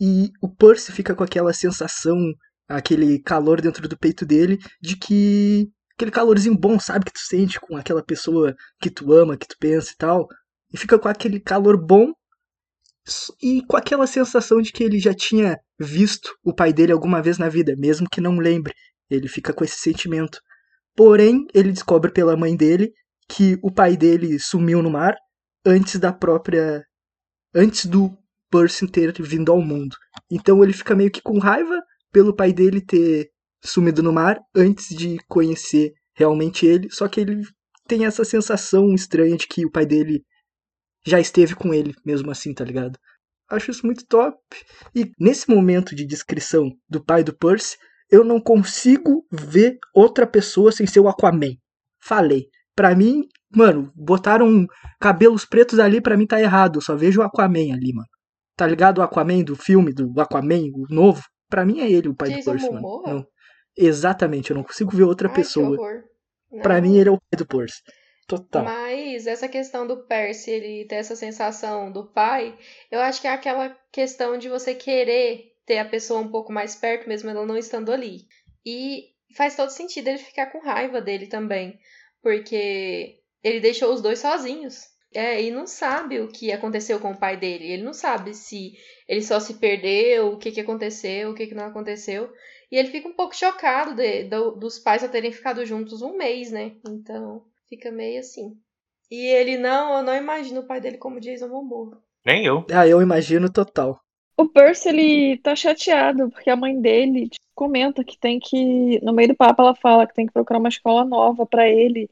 A: E o Percy fica com aquela sensação, aquele calor dentro do peito dele, de que aquele calorzinho bom, sabe, que tu sente com aquela pessoa que tu ama, que tu pensa e tal, e fica com aquele calor bom e com aquela sensação de que ele já tinha visto o pai dele alguma vez na vida, mesmo que não lembre. Ele fica com esse sentimento. Porém, ele descobre pela mãe dele que o pai dele sumiu no mar antes da própria. antes do Percy ter vindo ao mundo. Então ele fica meio que com raiva pelo pai dele ter sumido no mar antes de conhecer realmente ele, só que ele tem essa sensação estranha de que o pai dele já esteve com ele, mesmo assim, tá ligado? Acho isso muito top. E nesse momento de descrição do pai do Percy, eu não consigo ver outra pessoa sem ser o Aquaman. Falei. Pra mim, mano, botaram cabelos pretos ali, pra mim tá errado. Eu só vejo o Aquaman ali, mano. Tá ligado o Aquaman do filme, do Aquaman, o novo? Pra mim é ele o pai
D: Jason
A: do Percy, mano. Não. Exatamente, eu não consigo ver outra
D: Ai,
A: pessoa. Pra mim ele é o pai do Percy. Total.
D: Mas essa questão do Percy, ele ter essa sensação do pai, eu acho que é aquela questão de você querer ter a pessoa um pouco mais perto, mesmo ela não estando ali. E faz todo sentido ele ficar com raiva dele também, porque ele deixou os dois sozinhos. É, e não sabe o que aconteceu com o pai dele. Ele não sabe se ele só se perdeu, o que, que aconteceu, o que, que não aconteceu. E ele fica um pouco chocado de, do- dos pais só terem ficado juntos um mês, né? Então fica meio assim. E ele não, eu não imagino o pai dele como Jason Momoa.
B: Nem eu.
A: Ah, eu imagino total.
C: O Percy, ele tá chateado, porque a mãe dele tipo, comenta que tem que. No meio do papo, ela fala que tem que procurar uma escola nova pra ele.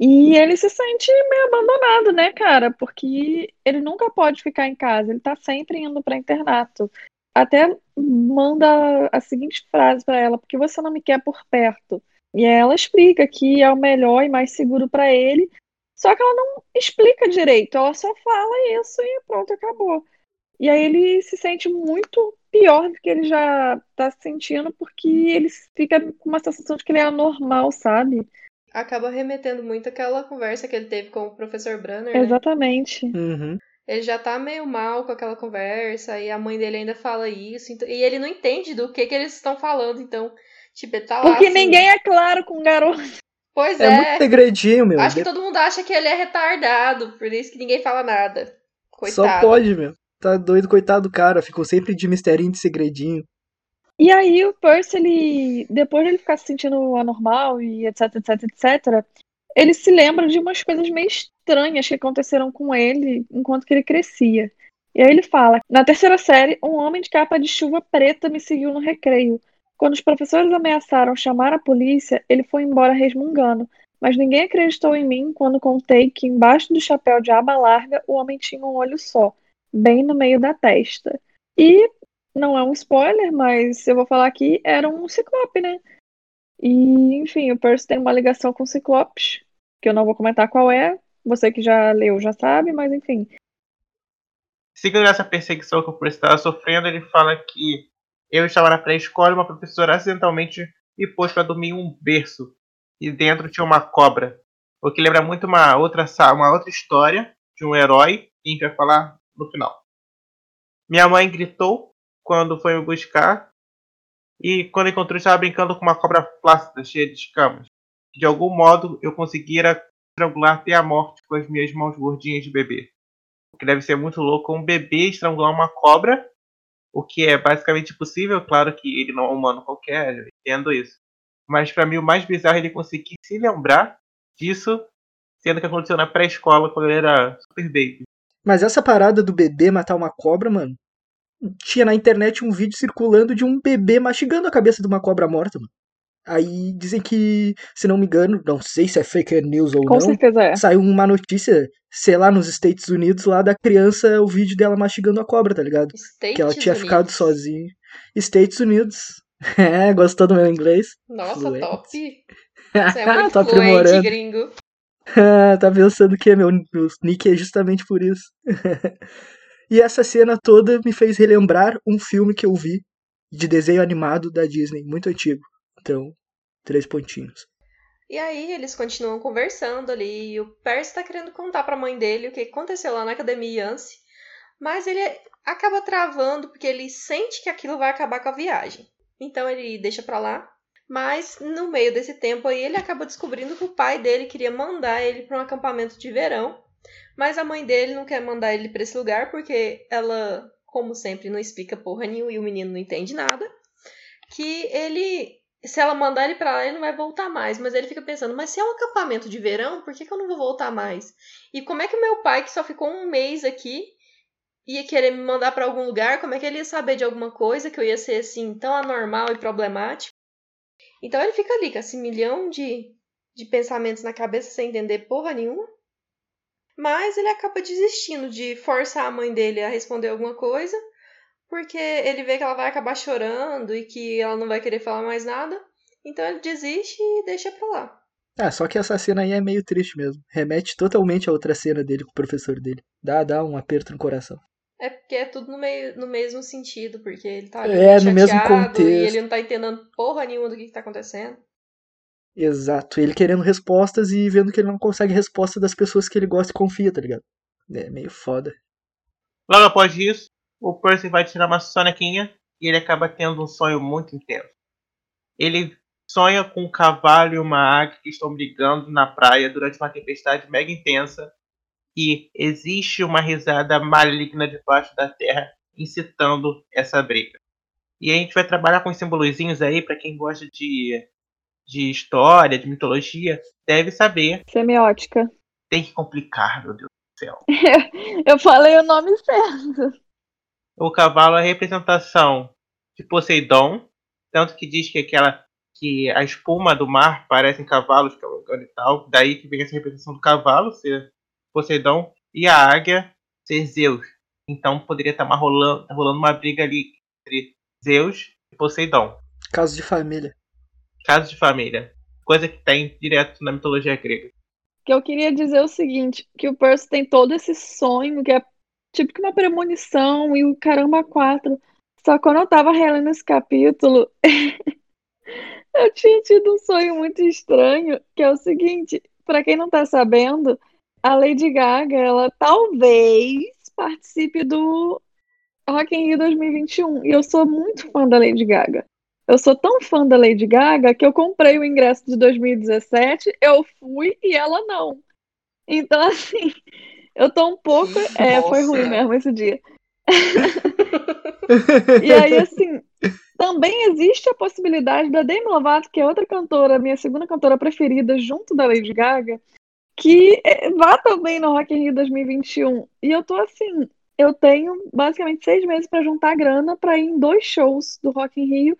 C: E ele se sente meio abandonado, né, cara? Porque ele nunca pode ficar em casa, ele tá sempre indo pra internato. Até manda a seguinte frase pra ela: Porque você não me quer por perto? E aí ela explica que é o melhor e mais seguro pra ele. Só que ela não explica direito, ela só fala isso e pronto, acabou. E aí ele se sente muito pior do que ele já tá se sentindo, porque ele fica com uma sensação de que ele é anormal, sabe?
D: Acaba remetendo muito àquela conversa que ele teve com o professor Branner, né?
C: Exatamente.
A: Uhum.
D: Ele já tá meio mal com aquela conversa e a mãe dele ainda fala isso. e ele não entende do que que eles estão falando, então, tipo, tá lá
C: Porque
D: assim,
C: ninguém é claro com o garoto.
D: Pois
A: É,
D: é.
A: muito segredinho, meu.
D: Acho que todo mundo acha que ele é retardado, por isso que ninguém fala nada.
A: Só
D: Coitado.
A: pode, meu. Tá doido, coitado do cara. Ficou sempre de misterinho, de segredinho.
C: E aí o Percy, ele, depois de ele ficar se sentindo anormal e etc, etc, etc, ele se lembra de umas coisas meio estranhas que aconteceram com ele enquanto que ele crescia. E aí ele fala: Na terceira série, um homem de capa de chuva preta me seguiu no recreio. Quando os professores ameaçaram chamar a polícia, ele foi embora resmungando. Mas ninguém acreditou em mim quando contei que embaixo do chapéu de aba larga o homem tinha um olho só, bem no meio da testa. E não é um spoiler, mas eu vou falar aqui, era um ciclope, né? E, enfim, o Percy tem uma ligação com ciclopes, que eu não vou comentar qual é. Você que já leu já sabe, mas enfim.
B: Seguindo essa perseguição que o Percy estava sofrendo, ele fala que eu estava na pré-escola uma professora acidentalmente me pôs para dormir em um berço. E dentro tinha uma cobra. O que lembra muito uma outra, uma outra história de um herói que a gente vai falar no final. Minha mãe gritou quando foi me buscar. E quando encontrou, estava brincando com uma cobra flácida, cheia de escamas. De algum modo, eu conseguira estrangular até a morte com as minhas mãos gordinhas de bebê. O que deve ser muito louco um bebê estrangular uma cobra o que é basicamente possível. Claro que ele não é um humano qualquer, eu entendo isso. Mas para mim o mais bizarro é ele conseguir se lembrar disso, sendo que aconteceu na pré-escola quando ele era super baby.
A: Mas essa parada do bebê matar uma cobra, mano, tinha na internet um vídeo circulando de um bebê mastigando a cabeça de uma cobra morta, mano. Aí dizem que, se não me engano, não sei se é fake news ou
C: Com
A: não,
C: certeza é.
A: saiu uma notícia, sei lá, nos Estados Unidos, lá da criança, o vídeo dela mastigando a cobra, tá ligado?
D: States
A: que ela tinha
D: Unidos.
A: ficado sozinha. Estados Unidos. É, gostou do meu inglês?
D: Nossa,
A: Fluente.
D: top. Você é muito
A: Tô
D: fluente,
A: aprimorando.
D: gringo.
A: Ah, tá pensando que meu, meu nick é justamente por isso. e essa cena toda me fez relembrar um filme que eu vi de desenho animado da Disney, muito antigo. Então, três pontinhos.
D: E aí eles continuam conversando ali, e o Percy tá querendo contar pra mãe dele o que aconteceu lá na academia Yance, mas ele acaba travando porque ele sente que aquilo vai acabar com a viagem. Então ele deixa pra lá, mas no meio desse tempo aí ele acaba descobrindo que o pai dele queria mandar ele pra um acampamento de verão, mas a mãe dele não quer mandar ele pra esse lugar porque ela, como sempre, não explica porra nenhuma e o menino não entende nada. Que ele se ela mandar ele pra lá, ele não vai voltar mais. Mas ele fica pensando, mas se é um acampamento de verão, por que, que eu não vou voltar mais? E como é que meu pai, que só ficou um mês aqui, ia querer me mandar pra algum lugar? Como é que ele ia saber de alguma coisa que eu ia ser assim, tão anormal e problemático? Então ele fica ali com esse milhão de, de pensamentos na cabeça sem entender porra nenhuma. Mas ele acaba desistindo de forçar a mãe dele a responder alguma coisa porque ele vê que ela vai acabar chorando e que ela não vai querer falar mais nada. Então ele desiste e deixa pra lá.
A: Ah, só que essa cena aí é meio triste mesmo. Remete totalmente a outra cena dele com o professor dele. Dá, dá um aperto no coração.
D: É porque é tudo no, meio, no mesmo sentido, porque ele tá ali
A: É, no mesmo contexto.
D: e ele não tá entendendo porra nenhuma do que, que tá acontecendo.
A: Exato. Ele querendo respostas e vendo que ele não consegue resposta das pessoas que ele gosta e confia, tá ligado? É meio foda.
B: Logo após isso, o Percy vai tirar uma sonequinha e ele acaba tendo um sonho muito intenso. Ele sonha com um cavalo e uma águia que estão brigando na praia durante uma tempestade mega intensa e existe uma risada maligna debaixo da terra incitando essa briga. E a gente vai trabalhar com os simbolozinhos aí para quem gosta de, de história, de mitologia, deve saber.
C: Semiótica.
B: Tem que complicar, meu Deus do céu.
C: Eu falei o nome certo.
B: O cavalo é a representação de Poseidon, tanto que diz que aquela que a espuma do mar parecem cavalos cavalgando e tal, daí que vem essa representação do cavalo ser Poseidon e a águia ser Zeus. Então poderia estar rolando, rolando uma briga ali entre Zeus e Poseidon.
A: Caso de família.
B: Caso de família, coisa que tem direto na mitologia grega.
C: Que eu queria dizer o seguinte, que o Percy tem todo esse sonho que é tipo que uma premonição e o caramba quatro. Só que quando eu tava relendo esse capítulo, eu tinha tido um sonho muito estranho, que é o seguinte, pra quem não tá sabendo, a Lady Gaga, ela talvez participe do Rock in Rio 2021. E eu sou muito fã da Lady Gaga. Eu sou tão fã da Lady Gaga que eu comprei o ingresso de 2017, eu fui e ela não. Então, assim, eu tô um pouco. É, foi
D: Nossa.
C: ruim mesmo esse dia. E aí, assim, também existe a possibilidade da Demi Lovato, que é outra cantora, minha segunda cantora preferida, junto da Lady Gaga, que eh, vá também no Rock in Rio 2021. E eu tô assim, eu tenho basicamente seis meses pra juntar grana pra ir em dois shows do Rock in Rio.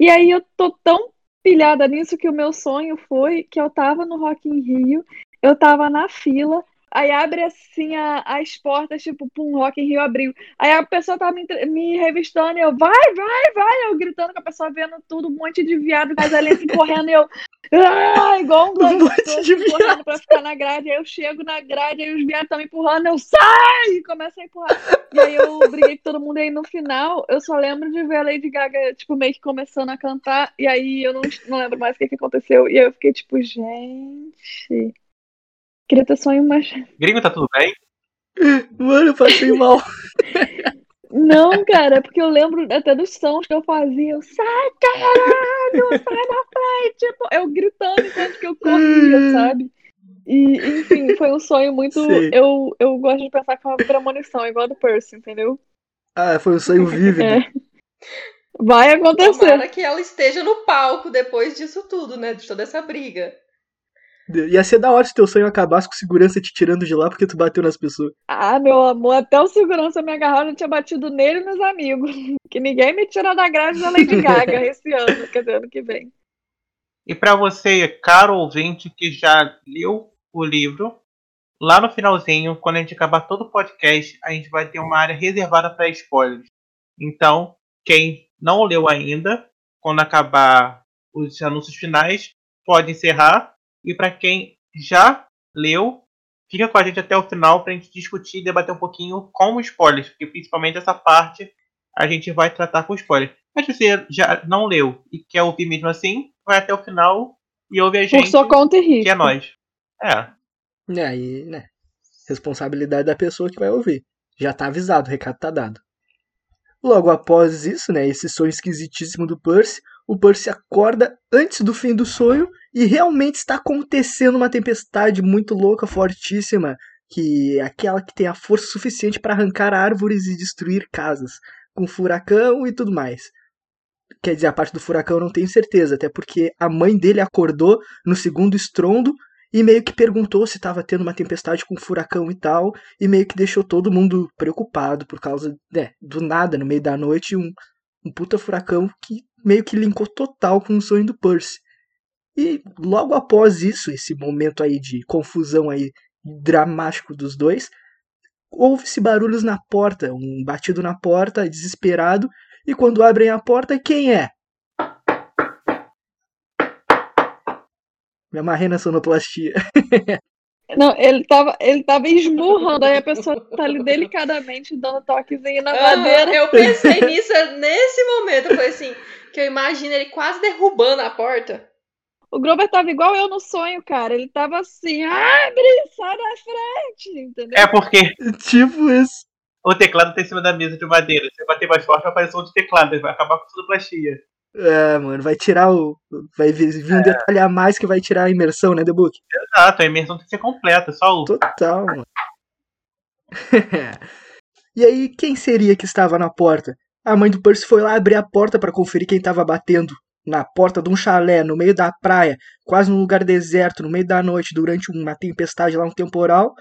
C: E aí eu tô tão pilhada nisso que o meu sonho foi que eu tava no Rock in Rio, eu tava na fila, aí abre assim a- as portas, tipo, pum, Rock in Rio abriu. Aí a pessoa tava me, me revistando e eu, vai, vai, vai, eu gritando com a pessoa vendo tudo, um monte de viado casalense correndo e eu, ah, igual um
A: Um monte de
C: assim, correndo pra ficar na grade. Aí eu chego na grade, aí os viados estão me empurrando, eu sai! E começo a empurrar. E aí eu briguei com todo mundo, e aí no final eu só lembro de ver a Lady Gaga, tipo, meio que começando a cantar, e aí eu não, não lembro mais o que, que aconteceu. E aí eu fiquei tipo, gente. Queria ter sonho mais.
B: Gringo, tá tudo bem?
A: Mano, eu passei mal.
C: Não, cara, é porque eu lembro até dos sons que eu fazia. Eu, sai, caralho, sai da frente. Tipo, eu gritando enquanto que eu corria, sabe? E, enfim, foi um sonho muito. Eu, eu gosto de pensar que é uma premonição, igual a do Percy, entendeu?
A: Ah, foi um sonho vívido.
C: É. Vai acontecer.
D: Tomara que ela esteja no palco depois disso tudo, né? De toda essa briga.
A: Ia ser da hora se teu sonho acabasse com segurança te tirando de lá porque tu bateu nas pessoas.
C: Ah, meu amor, até o segurança me agarrou, eu tinha batido nele e nos amigos. Que ninguém me tira da grade da Lady Gaga esse ano, quer dizer, ano que vem.
B: E para você, caro ouvinte que já leu o livro, lá no finalzinho, quando a gente acabar todo o podcast, a gente vai ter uma área reservada para spoilers. Então, quem não leu ainda, quando acabar os anúncios finais, pode encerrar. E para quem já leu, fica com a gente até o final para a gente discutir e debater um pouquinho com spoilers, porque principalmente essa parte a gente vai tratar com spoiler. Mas se você já não leu e quer ouvir mesmo assim, vai até o final e ouve a
C: Por
B: gente,
C: sua conta e risco.
B: que é nós. É.
A: E aí, né? Responsabilidade da pessoa que vai ouvir. Já tá avisado, o recado tá dado. Logo após isso, né, esse sonho esquisitíssimo do Percy, o Percy acorda antes do fim do sonho e realmente está acontecendo uma tempestade muito louca, fortíssima, que é aquela que tem a força suficiente para arrancar árvores e destruir casas, com furacão e tudo mais. Quer dizer, a parte do furacão não tenho certeza, até porque a mãe dele acordou no segundo estrondo e meio que perguntou se estava tendo uma tempestade com furacão e tal, e meio que deixou todo mundo preocupado por causa, né, do nada, no meio da noite, um, um puta furacão que meio que linkou total com o sonho do Percy. E logo após isso, esse momento aí de confusão aí dramático dos dois, ouve-se barulhos na porta, um batido na porta, desesperado, e quando abrem a porta, quem é? Me amarrei na sonoplastia.
C: Não, ele tava, ele tava esmurrando, aí a pessoa tá ali delicadamente dando toquezinho na madeira.
D: eu pensei nisso nesse momento. Foi assim, que eu imagino ele quase derrubando a porta.
C: O Grover tava igual eu no sonho, cara. Ele tava assim, abre, sai da frente, entendeu?
B: É porque
A: tipo isso.
B: o teclado tá em cima da mesa de madeira. Se você bater mais forte, vai aparecer outro teclado. Ele vai acabar com toda a plastia.
A: É, mano, vai tirar o. Vai vir vir um detalhe a mais que vai tirar a imersão, né, The Book?
B: Exato, a imersão tem que ser completa. Só o.
A: Total, mano. e aí, quem seria que estava na porta? A mãe do Percy foi lá abrir a porta para conferir quem estava batendo na porta de um chalé no meio da praia, quase num lugar deserto, no meio da noite, durante uma tempestade lá, um temporal.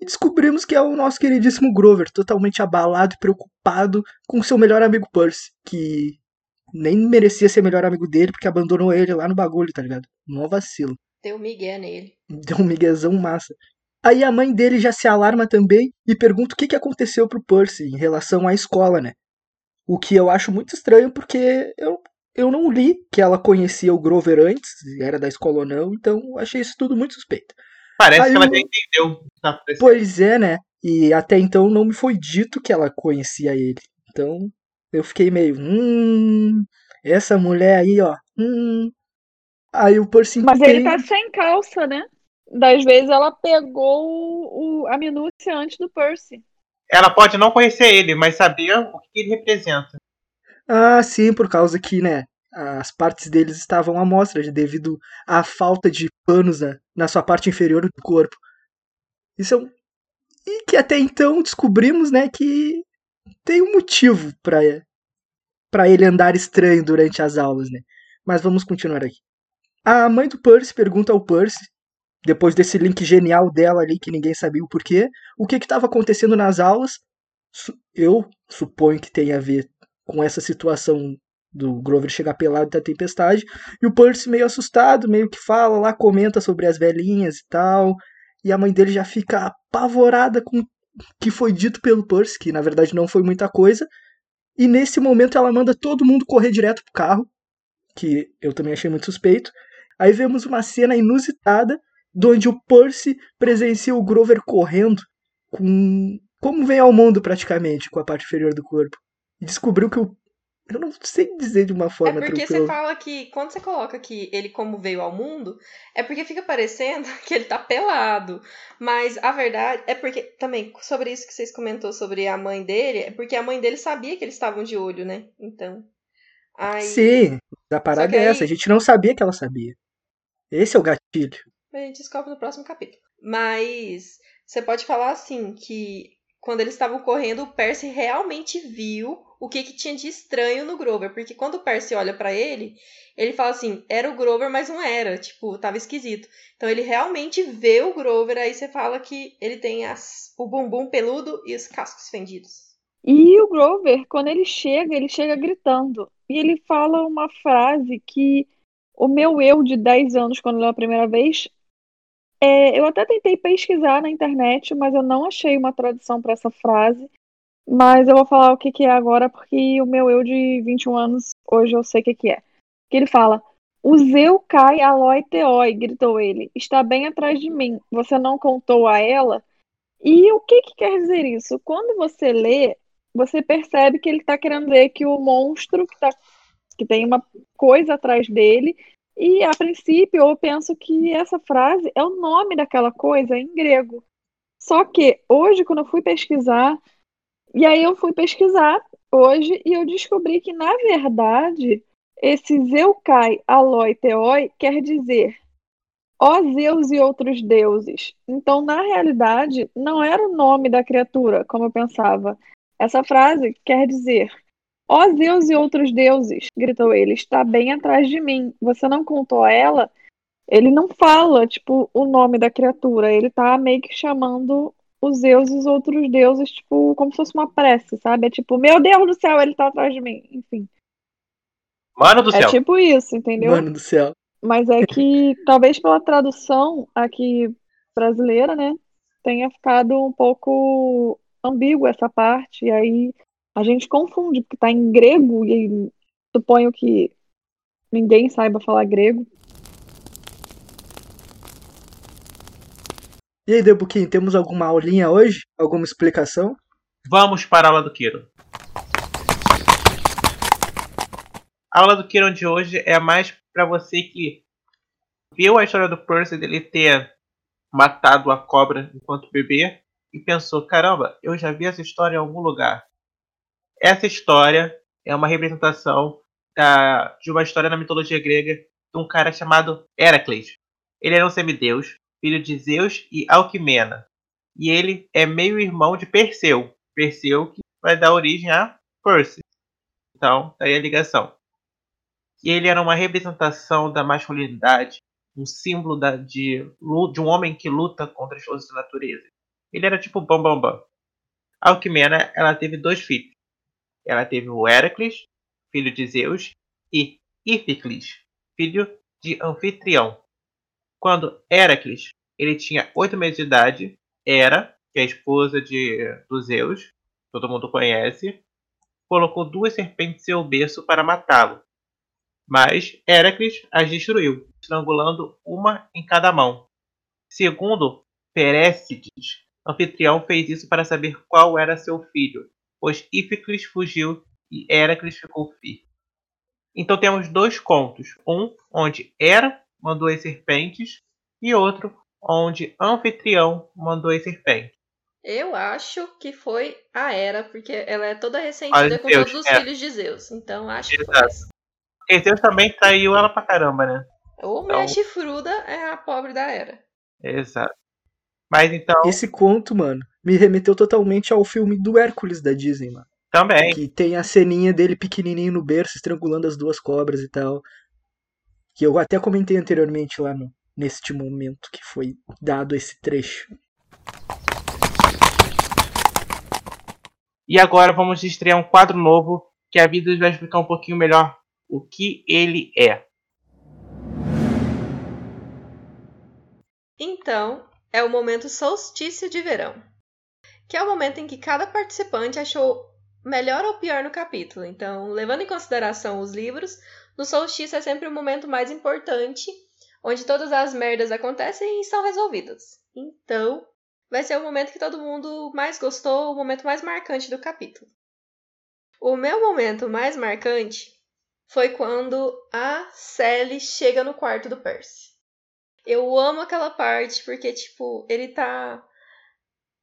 A: E descobrimos que é o nosso queridíssimo Grover, totalmente abalado e preocupado com seu melhor amigo Percy, que nem merecia ser melhor amigo dele porque abandonou ele lá no bagulho, tá ligado? Mó vacilo.
D: Deu migué nele.
A: Deu um miguezão massa. Aí a mãe dele já se alarma também e pergunta o que, que aconteceu pro Percy em relação à escola, né? O que eu acho muito estranho porque eu, eu não li que ela conhecia o Grover antes, era da escola ou não, então eu achei isso tudo muito suspeito.
B: Parece
A: Aí
B: que ela já entendeu tá.
A: Pois é, né? E até então não me foi dito que ela conhecia ele. Então eu fiquei meio, hum, essa mulher aí, ó, hum. Aí o Percy
C: Mas ele
A: entende-
C: tá sem calça, né? Das vezes ela pegou o, o- a minúcia antes do Percy.
B: Ela pode não conhecer ele, mas saber o que ele representa.
A: Ah, sim, por causa que, né, as partes deles estavam à mostra devido à falta de panos na, na sua parte inferior do corpo. Isso é um... E que até então descobrimos, né, que tem um motivo pra para ele andar estranho durante as aulas, né? Mas vamos continuar aqui. A mãe do Percy pergunta ao Percy, depois desse link genial dela ali que ninguém sabia o porquê, o que estava acontecendo nas aulas. Eu suponho que tem a ver com essa situação do Grover chegar pelado da tempestade. E o Percy meio assustado, meio que fala lá, comenta sobre as velhinhas e tal. E a mãe dele já fica apavorada com o que foi dito pelo Percy, que na verdade não foi muita coisa. E nesse momento ela manda todo mundo correr direto pro carro, que eu também achei muito suspeito. Aí vemos uma cena inusitada, onde o Percy presencia o Grover correndo com como vem ao mundo praticamente, com a parte inferior do corpo. E descobriu que o eu não sei dizer de uma
D: É
A: forma
D: porque você
A: tranquila.
D: fala que, quando você coloca que ele como veio ao mundo, é porque fica parecendo que ele tá pelado. Mas a verdade é porque, também, sobre isso que vocês comentou sobre a mãe dele, é porque a mãe dele sabia que eles estavam de olho, né? Então. Aí
A: Sim, a parada é
D: aí-
A: essa, a gente não sabia que ela sabia. Esse é o gatilho.
D: A gente descobre no próximo capítulo. Mas você pode falar assim que quando eles estavam correndo, o Percy realmente viu o que, que tinha de estranho no Grover. Porque quando o Percy olha para ele, ele fala assim: era o Grover, mas não era. Tipo, tava esquisito. Então ele realmente vê o Grover, aí você fala que ele tem as, o bumbum peludo e os cascos fendidos.
C: E o Grover, quando ele chega, ele chega gritando. E ele fala uma frase que o meu eu de 10 anos, quando leu a primeira vez, é, eu até tentei pesquisar na internet, mas eu não achei uma tradução para essa frase. Mas eu vou falar o que, que é agora, porque o meu eu de 21 anos, hoje eu sei o que, que é. Que ele fala: O Zeu cai aloi teoi, gritou ele. Está bem atrás de mim. Você não contou a ela? E o que, que quer dizer isso? Quando você lê, você percebe que ele está querendo dizer que o monstro que, tá, que tem uma coisa atrás dele e a princípio eu penso que essa frase é o nome daquela coisa em grego. Só que hoje, quando eu fui pesquisar, e aí eu fui pesquisar hoje e eu descobri que, na verdade, esse Zeukai Aloi Teoi quer dizer ó Zeus e outros deuses. Então, na realidade, não era o nome da criatura, como eu pensava. Essa frase quer dizer Ó oh, Zeus e outros deuses, gritou ele, está bem atrás de mim. Você não contou a ela? Ele não fala, tipo, o nome da criatura. Ele tá meio que chamando os Zeus e os outros deuses, tipo, como se fosse uma prece, sabe? É tipo, meu Deus do céu, ele tá atrás de mim. Enfim.
B: Mano do
C: é
B: céu.
C: É tipo isso, entendeu?
A: Mano do céu.
C: Mas é que, talvez pela tradução aqui brasileira, né, tenha ficado um pouco ambíguo essa parte. E aí a gente confunde, porque está em grego e suponho que ninguém saiba falar grego.
A: E aí, Debuquim, temos alguma aulinha hoje? Alguma explicação?
B: Vamos para a aula do Kiro. A aula do Kiron de hoje é mais para você que viu a história do Percy dele ter matado a cobra enquanto bebê e pensou: caramba, eu já vi essa história em algum lugar. Essa história é uma representação da, de uma história na mitologia grega de um cara chamado Heracles. Ele era um semideus, filho de Zeus e Alquimena. E ele é meio irmão de Perseu. Perseu que vai dar origem a Percy. Então, daí a ligação. E ele era uma representação da masculinidade, um símbolo da, de, de um homem que luta contra as forças da natureza. Ele era tipo bam bam bam. Alquimena, ela teve dois filhos, ela teve o Heracles, filho de Zeus, e Iphicles, filho de Anfitrião. Quando Heracles ele tinha oito meses de idade, Hera, que é a esposa de, do Zeus, todo mundo conhece, colocou duas serpentes em seu berço para matá-lo. Mas Heracles as destruiu, estrangulando uma em cada mão. Segundo Perécides, Anfitrião fez isso para saber qual era seu filho, pois Íficles fugiu e Heracles ficou firme. Então temos dois contos, um onde Hera mandou as serpentes e outro onde Anfitrião mandou as serpentes.
D: Eu acho que foi a Hera, porque ela é toda ressentida com Deus, todos os é. filhos de Zeus. Então acho Exato. que foi essa.
B: Porque Zeus também traiu ela pra caramba, né?
D: Ou então... minha chifruda é a pobre da Hera.
B: Exato. Mas então.
A: Esse conto, mano, me remeteu totalmente ao filme do Hércules da Disney, mano.
B: Também.
A: Que tem a ceninha dele pequenininho no berço, estrangulando as duas cobras e tal. Que eu até comentei anteriormente lá no, neste momento que foi dado esse trecho.
B: E agora vamos estrear um quadro novo que a vida vai explicar um pouquinho melhor o que ele é.
D: Então, é o momento solstício de verão, que é o momento em que cada participante achou melhor ou pior no capítulo. Então, levando em consideração os livros, no solstício é sempre o momento mais importante, onde todas as merdas acontecem e são resolvidas. Então, vai ser o momento que todo mundo mais gostou, o momento mais marcante do capítulo. O meu momento mais marcante foi quando a Sally chega no quarto do Percy. Eu amo aquela parte porque, tipo, ele tá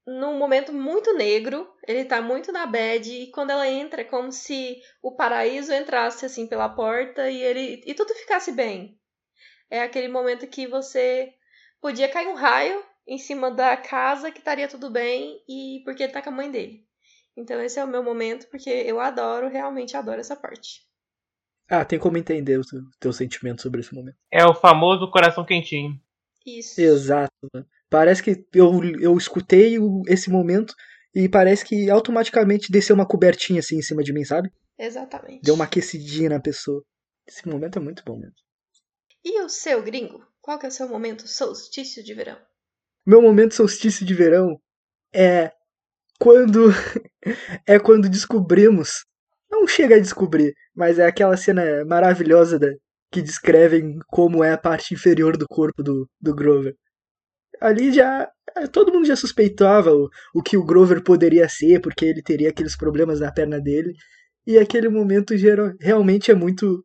D: num momento muito negro, ele tá muito na bad, e quando ela entra é como se o paraíso entrasse assim pela porta e ele e tudo ficasse bem. É aquele momento que você podia cair um raio em cima da casa que estaria tudo bem e porque ele tá com a mãe dele. Então esse é o meu momento, porque eu adoro, realmente adoro essa parte.
A: Ah, tem como entender o teu, teu sentimento sobre esse momento.
B: É o famoso coração quentinho.
D: Isso.
A: Exato, mano. Parece que eu, eu escutei esse momento e parece que automaticamente desceu uma cobertinha assim em cima de mim, sabe?
D: Exatamente.
A: Deu uma aquecidinha na pessoa. Esse momento é muito bom mesmo.
D: E o seu gringo? Qual que é o seu momento solstício de verão?
A: Meu momento solstício de verão é quando é quando descobrimos, não chega a descobrir, mas é aquela cena maravilhosa da, que descrevem como é a parte inferior do corpo do, do Grover. Ali já todo mundo já suspeitava o, o que o Grover poderia ser, porque ele teria aqueles problemas na perna dele. E aquele momento geral, realmente é muito.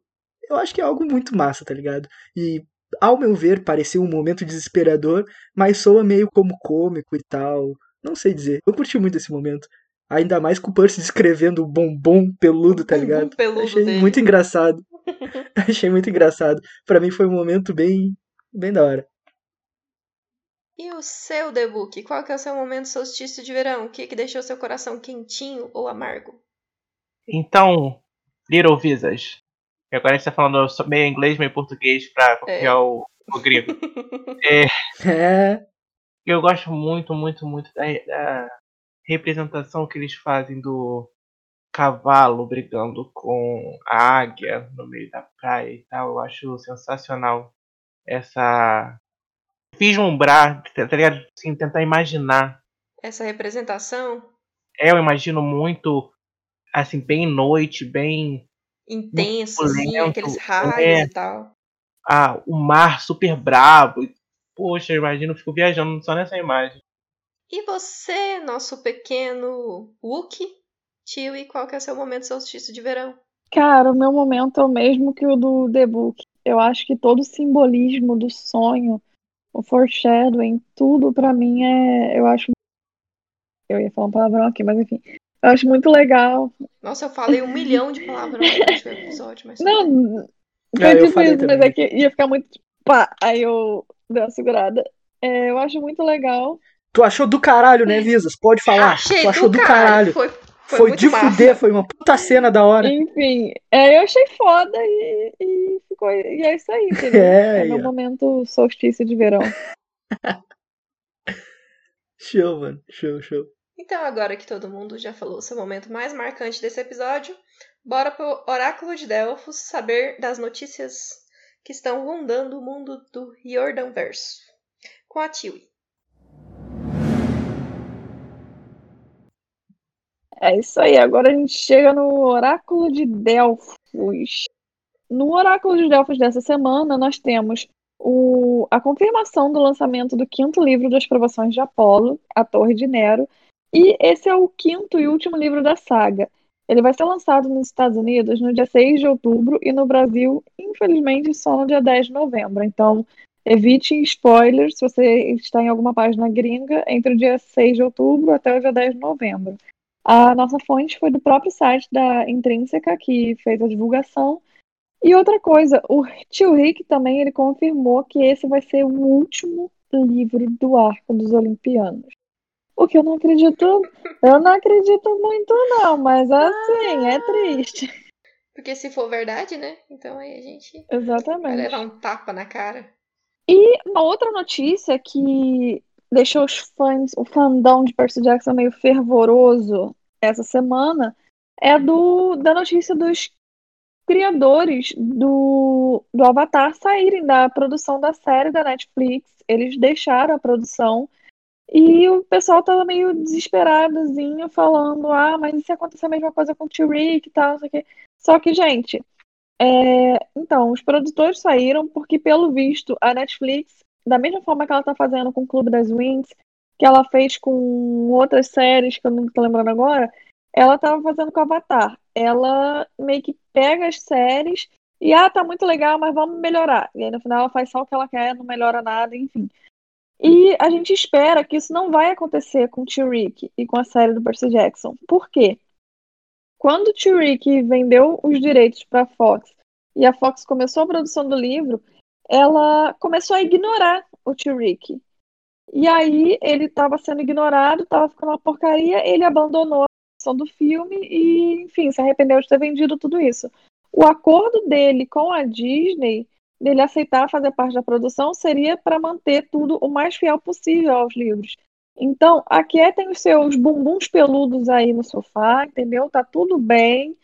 A: Eu acho que é algo muito massa, tá ligado? E ao meu ver, pareceu um momento desesperador, mas soa meio como cômico e tal. Não sei dizer. Eu curti muito esse momento. Ainda mais com o Percy descrevendo o bombom peludo, tá ligado?
D: peludo
A: Achei
D: dele.
A: muito engraçado. Achei muito engraçado. Pra mim foi um momento bem, bem da hora.
D: E o seu debut? Qual que é o seu momento solstício de verão? O que, que deixou seu coração quentinho ou amargo?
B: Então, Little Visas. E agora a gente tá falando meio inglês, meio português pra copiar o, o gringo.
A: É.
B: Eu gosto muito, muito, muito da, da representação que eles fazem do cavalo brigando com a águia no meio da praia e tal. Eu acho sensacional essa. Vislumbrar, tá ligado? Assim, tentar imaginar.
D: Essa representação
B: É, eu imagino muito, assim, bem noite, bem.
D: intensa, assim, aqueles raios
B: é.
D: e tal.
B: Ah, o mar super brabo. Poxa, eu imagino, eu fico viajando só nessa imagem.
D: E você, nosso pequeno Wookie, tio, e qual que é o seu momento solstício de verão?
C: Cara, o meu momento é o mesmo que o do The Book. Eu acho que todo o simbolismo do sonho, o foreshadowing, tudo pra mim é. Eu acho. Eu ia falar um palavrão aqui, mas enfim. Eu acho muito legal.
D: Nossa, eu falei um milhão de palavras durante o episódio, mas.
C: Não, foi
A: eu
C: tipo
A: falei
C: isso, mas é que ia ficar muito. Pá, aí eu dei uma segurada. É, eu acho muito legal.
A: Tu achou do caralho, né, Visas? Pode falar.
D: Achei
A: tu achou
D: do
A: do
D: caralho.
A: caralho.
D: Foi, foi,
A: Foi, de
D: massa.
A: fuder, foi uma puta cena da hora.
C: Enfim, é, eu achei foda e, e ficou. E é isso aí, entendeu?
A: É,
C: É meu
A: ó.
C: momento solstício de verão.
A: Show, mano. Show, show.
D: Então, agora que todo mundo já falou o seu momento mais marcante desse episódio, bora pro Oráculo de Delfos saber das notícias que estão rondando o mundo do Jordanverso. Com a Tiwi.
C: É isso aí. Agora a gente chega no Oráculo de Delfos. No Oráculo de Delfos dessa semana, nós temos o- a confirmação do lançamento do quinto livro das provações de Apolo, A Torre de Nero. E esse é o quinto e último livro da saga. Ele vai ser lançado nos Estados Unidos no dia 6 de outubro e no Brasil, infelizmente, só no dia 10 de novembro. Então, evite spoilers se você está em alguma página gringa entre o dia 6 de outubro até o dia 10 de novembro. A nossa fonte foi do próprio site da Intrínseca, que fez a divulgação. E outra coisa, o tio Rick também ele confirmou que esse vai ser o último livro do arco dos Olimpianos. O que eu não acredito, eu não acredito muito não, mas assim, é triste.
D: Porque se for verdade, né? Então aí a gente vai
C: Exatamente.
D: levar um tapa na cara.
C: E uma outra notícia que deixou os fãs, o fandom de Percy Jackson meio fervoroso essa semana é do, da notícia dos criadores do, do Avatar saírem da produção da série da Netflix. Eles deixaram a produção e o pessoal tava meio desesperadozinho, falando: ah, mas e se acontecer a mesma coisa com o T-Rick e tal, não sei o quê. Só que, gente, é, então, os produtores saíram porque, pelo visto, a Netflix, da mesma forma que ela tá fazendo com o Clube das Wings, que ela fez com outras séries que eu não tô lembrando agora, ela tava fazendo com Avatar. Ela meio que pega as séries e, ah, tá muito legal, mas vamos melhorar. E aí, no final, ela faz só o que ela quer, não melhora nada, enfim. E a gente espera que isso não vai acontecer com o T-Rick e com a série do Percy Jackson. Por quê? Quando o T-Rick vendeu os direitos para a Fox e a Fox começou a produção do livro, ela começou a ignorar o T-Rick. E aí ele estava sendo ignorado, estava ficando uma porcaria, ele abandonou a produção do filme e, enfim, se arrependeu de ter vendido tudo isso. O acordo dele com a Disney, dele aceitar fazer parte da produção, seria para manter tudo o mais fiel possível aos livros. Então, aquietem os seus bumbuns peludos aí no sofá, entendeu? Tá tudo bem.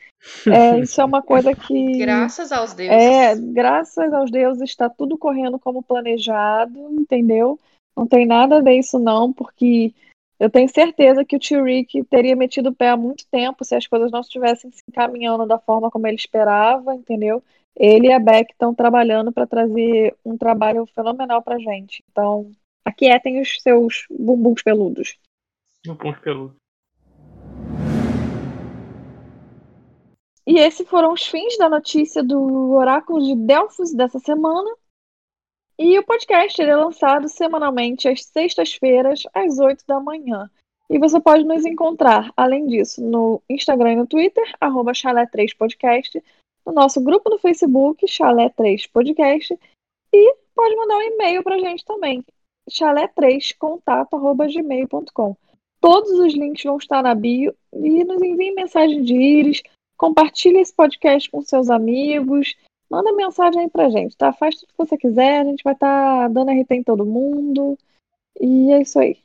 C: É, isso é uma coisa que.
D: Graças aos deuses.
C: É, graças aos deuses está tudo correndo como planejado, entendeu? Não tem nada a ver isso não, porque eu tenho certeza que o tio Rick teria metido o pé há muito tempo se as coisas não estivessem se encaminhando da forma como ele esperava, entendeu? Ele e a Beck estão trabalhando para trazer um trabalho fenomenal pra gente. Então, aquietem os seus bumbuns peludos.
B: Bumbuns peludos.
C: E esses foram os fins da notícia do Oráculo de Delfos dessa semana. E o podcast é lançado semanalmente às sextas-feiras, às 8 da manhã. E você pode nos encontrar, além disso, no Instagram e no Twitter, arroba chalé3podcast, no nosso grupo no Facebook, Chalé3podcast, e pode mandar um e-mail pra gente também, chalé3contato.gmail.com. Todos os links vão estar na bio e nos envie mensagem de íris, compartilhe esse podcast com seus amigos, manda mensagem aí pra gente, tá? Faz tudo que você quiser, a gente vai estar tá dando RT em todo mundo. E é isso aí.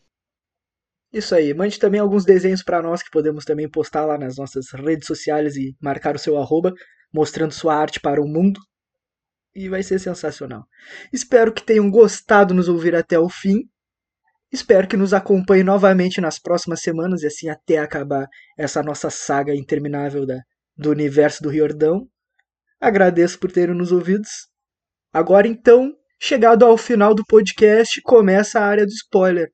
A: Isso aí, mande também alguns desenhos para nós que podemos também postar lá nas nossas redes sociais e marcar o seu arroba, mostrando sua arte para o mundo. E vai ser sensacional. Espero que tenham gostado nos ouvir até o fim. Espero que nos acompanhe novamente nas próximas semanas e assim até acabar essa nossa saga interminável da, do universo do Riordão. Agradeço por terem nos ouvidos. Agora então, chegado ao final do podcast, começa a área do spoiler.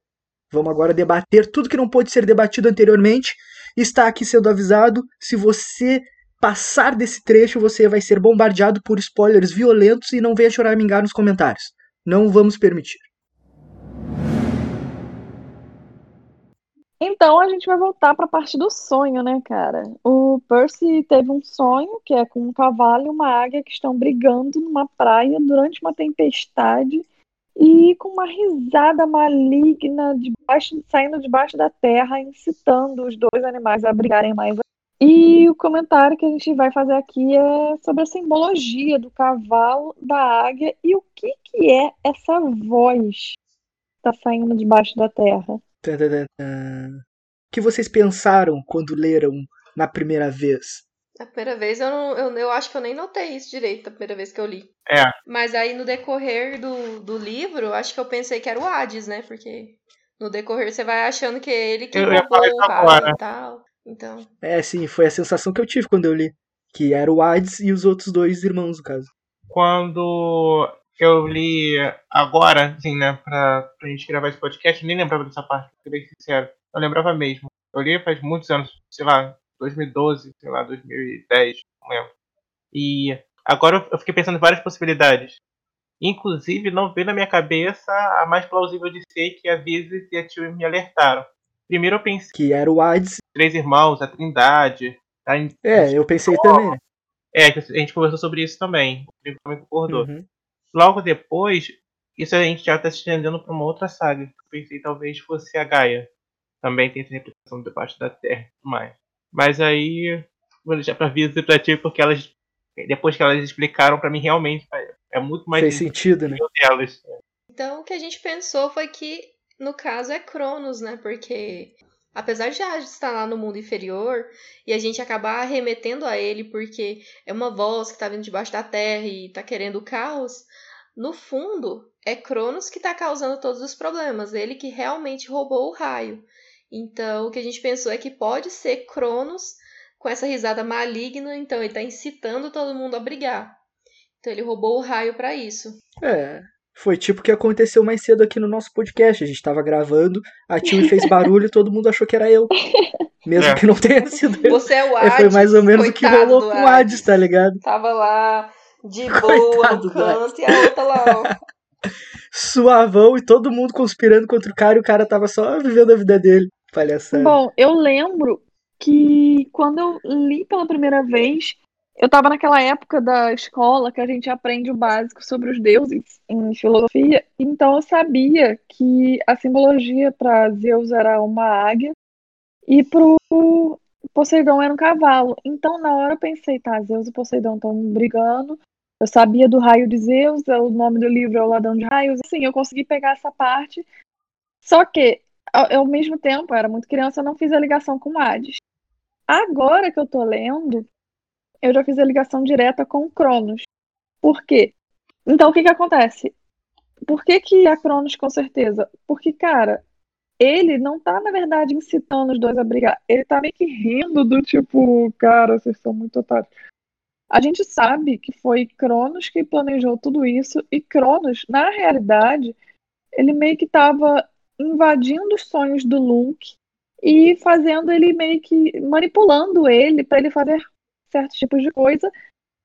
A: Vamos agora debater tudo que não pôde ser debatido anteriormente. Está aqui sendo avisado. Se você passar desse trecho, você vai ser bombardeado por spoilers violentos e não venha choramingar nos comentários. Não vamos permitir.
C: Então a gente vai voltar para a parte do sonho, né, cara? O Percy teve um sonho que é com um cavalo e uma águia que estão brigando numa praia durante uma tempestade e com uma risada maligna debaixo, saindo debaixo da terra, incitando os dois animais a brigarem mais. E o comentário que a gente vai fazer aqui é sobre a simbologia do cavalo, da águia e o que, que é essa voz que está saindo debaixo da terra.
A: O que vocês pensaram quando leram na primeira vez?
D: A primeira vez eu, não, eu, eu acho que eu nem notei isso direito a primeira vez que eu li.
B: É.
D: Mas aí no decorrer do, do livro, acho que eu pensei que era o Hades, né? Porque no decorrer você vai achando que é ele que
B: Eu ia
D: roubou o cara e tal. Então,
A: É, sim, foi a sensação que eu tive quando eu li. Que era o Hades e os outros dois irmãos, no caso.
B: Quando eu li agora, assim, né, pra, pra gente gravar esse podcast, nem lembrava dessa parte, pra ser bem sincero. Eu lembrava mesmo. Eu li faz muitos anos, sei lá, 2012, sei lá, 2010, não lembro. E agora eu fiquei pensando em várias possibilidades. Inclusive, não veio na minha cabeça a mais plausível de ser que a Visit e a Tio me alertaram. Primeiro eu pensei
A: Que era o
B: em Três Irmãos, a Trindade. A...
A: É, eu pensei também. né?
B: É, que a gente conversou sobre isso também. O Rodrigo também concordou.
A: Uhum.
B: Logo depois, isso a gente já está se estendendo para uma outra saga. Eu pensei talvez fosse a Gaia. Também tem essa representação debaixo da terra e tudo mais. Mas aí, vou deixar pra Visa e pra ti, porque elas, depois que elas explicaram pra mim, realmente é muito mais
A: Fez sentido, né?
B: difícil delas.
D: então o que a gente pensou foi que, no caso, é Cronos, né? Porque apesar de Hades estar lá no mundo inferior e a gente acabar remetendo a ele porque é uma voz que tá vindo debaixo da terra e tá querendo o caos, no fundo é Cronos que tá causando todos os problemas, ele que realmente roubou o raio. Então o que a gente pensou é que pode ser Cronos com essa risada maligna, então ele tá incitando todo mundo a brigar. Então ele roubou o raio pra isso.
A: É. Foi tipo o que aconteceu mais cedo aqui no nosso podcast. A gente tava gravando, a Tilly fez barulho e todo mundo achou que era eu. Mesmo
B: É.
A: que não tenha sido eu.
D: Você é o
A: É,
D: Hades.
A: foi mais ou menos o que rolou com o Hades, tá ligado?
D: Tava lá de boa no canto e a outra lá, ó.
A: Suavão e todo mundo conspirando contra o cara e o cara tava só vivendo a vida dele. Palhaçada.
C: Bom, eu lembro que quando eu li pela primeira vez, eu tava naquela época da escola que a gente aprende o básico sobre os deuses em filosofia, então eu sabia que a simbologia para Zeus era uma águia e pro Poseidon era um cavalo. Então na hora eu pensei, tá, Zeus e Poseidon estão brigando. Eu sabia do raio de Zeus, o nome do livro é o Ladrão de Raios. Assim, eu consegui pegar essa parte. Só que, ao, ao mesmo tempo, eu era muito criança, eu não fiz a ligação com Hades. Agora que eu tô lendo, eu já fiz a ligação direta com o Cronos. Por quê? Então, o que que acontece? Por que que a Cronos, com certeza? Porque, cara, ele não tá, na verdade, incitando os dois a brigar. Ele tá meio que rindo do tipo, cara, vocês são muito otários. A gente sabe que foi Cronos que planejou tudo isso, e Cronos, na realidade, ele meio que tava invadindo os sonhos do Luke e fazendo ele meio que manipulando ele para ele fazer certos tipos de coisa.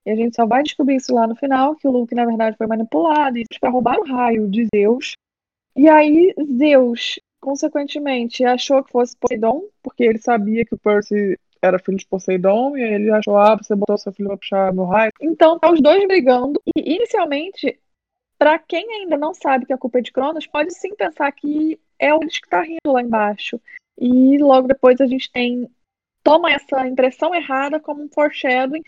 C: E a gente só vai descobrir isso lá no final, que o Luke, na verdade, foi manipulado para roubar o raio de Zeus. E aí, Zeus, consequentemente, achou que fosse Poseidon, porque ele sabia que o Percy era filho de Poseidon, e ele achou, ah, você botou seu filho pra puxar meu raio. Então, tá os dois brigando, e inicialmente, para quem ainda não sabe que a culpa é de Cronos, pode sim pensar que é o que tá rindo lá embaixo. E logo depois a gente tem toma essa impressão errada como um foreshadowing,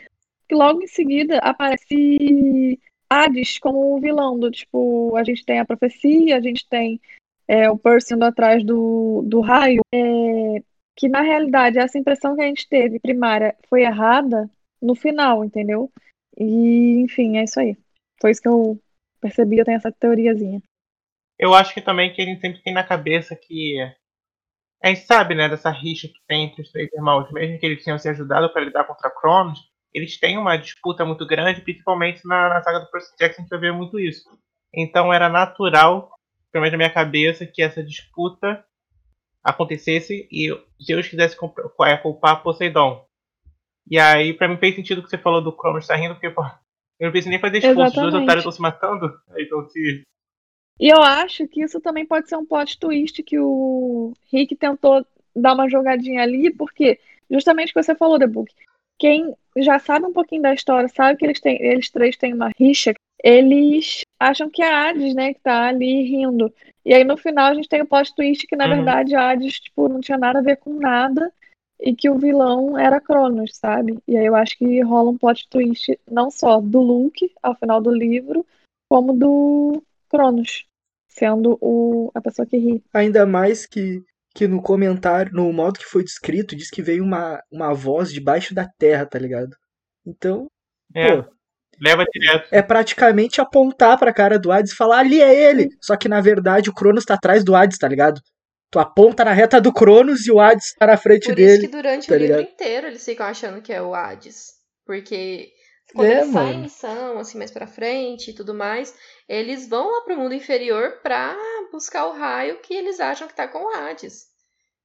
C: que logo em seguida aparece Hades como o vilão do tipo, a gente tem a profecia, a gente tem é, o Percy indo atrás do, do raio, é, que na realidade essa impressão que a gente teve primária foi errada no final, entendeu? E enfim, é isso aí. Foi isso que eu percebi, eu tenho essa teoriazinha.
B: Eu acho que também que a gente sempre tem na cabeça que a gente sabe, né, dessa rixa que tem entre os três irmãos, mesmo que eles tenham se ajudado para lidar contra Cronos, eles têm uma disputa muito grande, principalmente na, na saga do Percy Jackson, a gente vai muito isso. Então era natural, pelo menos na minha cabeça, que essa disputa acontecesse e Zeus quisesse é, culpar Poseidon. E aí, pra mim, fez sentido o que você falou do Cronos tá rindo, porque, pô, eu não preciso nem fazer esforço, os dois otários estão se matando, então se
C: e eu acho que isso também pode ser um plot twist que o Rick tentou dar uma jogadinha ali, porque justamente o que você falou, The Book, quem já sabe um pouquinho da história, sabe que eles, têm, eles três têm uma rixa, eles acham que é a Hades, né, que tá ali rindo. E aí no final a gente tem o plot twist que na uhum. verdade a Hades, tipo, não tinha nada a ver com nada e que o vilão era Cronos, sabe? E aí eu acho que rola um plot twist não só do Luke ao final do livro, como do Cronos, sendo o, a pessoa que ri.
A: Ainda mais que, que no comentário, no modo que foi descrito, diz que veio uma, uma voz debaixo da terra, tá ligado? Então,
B: é, pô, leva direto.
A: É praticamente apontar pra cara do Hades e falar ali é ele. Só que na verdade o Cronos tá atrás do Hades, tá ligado? Tu aponta na reta do Cronos e o Hades tá na frente
D: Por
A: dele.
D: Por isso que durante tá o livro inteiro eles ficam achando que é o Hades. Porque quando é, eles saem em missão, assim, mais pra frente e tudo mais, eles vão lá pro mundo inferior pra buscar o raio que eles acham que tá com o Hades.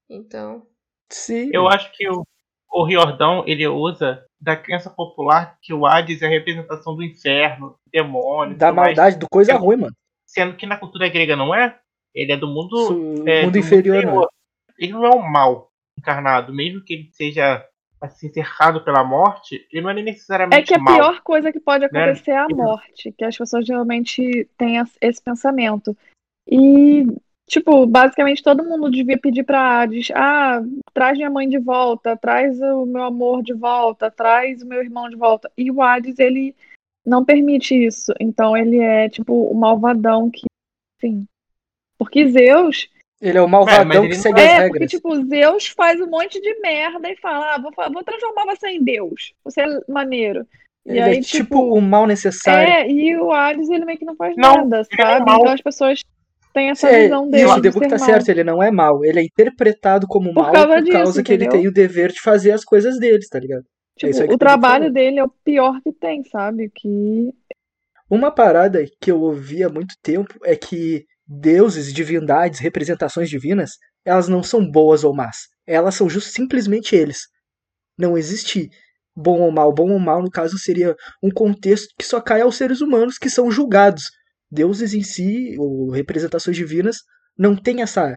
D: Então.
A: Sim.
B: Eu acho que o, o Riordão, ele usa da crença popular que o Hades é a representação do inferno, demônio.
A: Da maldade, mais. do coisa ruim, mano.
B: Sendo que na cultura grega não é. Ele é do mundo,
A: é, mundo do inferior. Mundo inferior.
B: Ele não é o mal encarnado, mesmo que ele seja assim, cercado pela morte, ele não é necessariamente
C: É que a
B: mal,
C: pior coisa que pode né? acontecer né? é a morte, que as pessoas geralmente têm esse pensamento. E, tipo, basicamente todo mundo devia pedir pra Hades, ah, traz minha mãe de volta, traz o meu amor de volta, traz o meu irmão de volta. E o Hades, ele não permite isso. Então ele é, tipo, o malvadão que, enfim... Porque Zeus,
A: ele é o malvadão é, que segue
C: é,
A: as regras.
C: Porque, tipo, Zeus faz um monte de merda e fala: ah, vou, vou transformar você em Deus. Você é maneiro.
A: E ele aí, é tipo, tipo o mal necessário.
C: É, e o Hades, ele meio que não faz não, nada, é sabe? É então as pessoas têm essa é, visão dele.
A: Isso, o Debug tá mal. certo, ele não é mal. Ele é interpretado como por mal causa por disso, causa que entendeu? ele tem o dever de fazer as coisas deles, tá ligado?
C: É tipo, o trabalho dele é o pior que tem, sabe? Que.
A: Uma parada que eu ouvi há muito tempo é que deuses, divindades, representações divinas, elas não são boas ou más. Elas são just, simplesmente eles. Não existe bom ou mal. Bom ou mal, no caso, seria um contexto que só cai aos seres humanos que são julgados. Deuses em si, ou representações divinas, não tem essa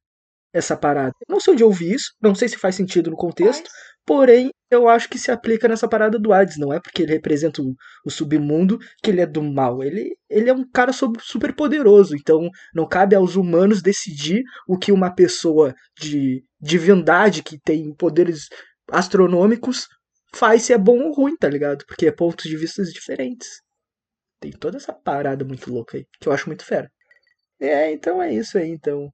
A: essa parada. Não sei onde eu ouvi isso, não sei se faz sentido no contexto, Porém, eu acho que se aplica nessa parada do Hades. Não é porque ele representa o, o submundo que ele é do mal. Ele, ele é um cara super poderoso. Então, não cabe aos humanos decidir o que uma pessoa de divindade que tem poderes astronômicos faz se é bom ou ruim, tá ligado? Porque é pontos de vista diferentes. Tem toda essa parada muito louca aí, que eu acho muito fera. É, então é isso aí, então.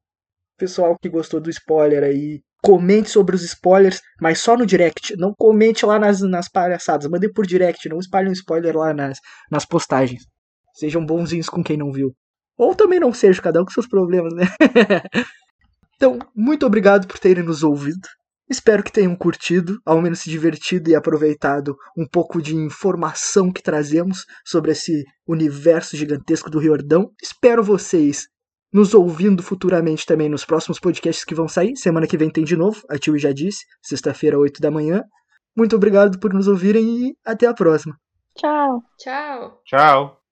A: Pessoal que gostou do spoiler aí, comente sobre os spoilers, mas só no direct. Não comente lá nas, nas palhaçadas. Mande por direct, não espalhe um spoiler lá nas, nas postagens. Sejam bonzinhos com quem não viu. Ou também não seja, cada um com seus problemas, né? então, muito obrigado por terem nos ouvido. Espero que tenham curtido, ao menos se divertido e aproveitado um pouco de informação que trazemos sobre esse universo gigantesco do Riordão. Espero vocês nos ouvindo futuramente também nos próximos podcasts que vão sair. Semana que vem tem de novo, a Tio já disse, sexta-feira, 8 da manhã. Muito obrigado por nos ouvirem e até a próxima.
C: Tchau.
D: Tchau.
B: Tchau.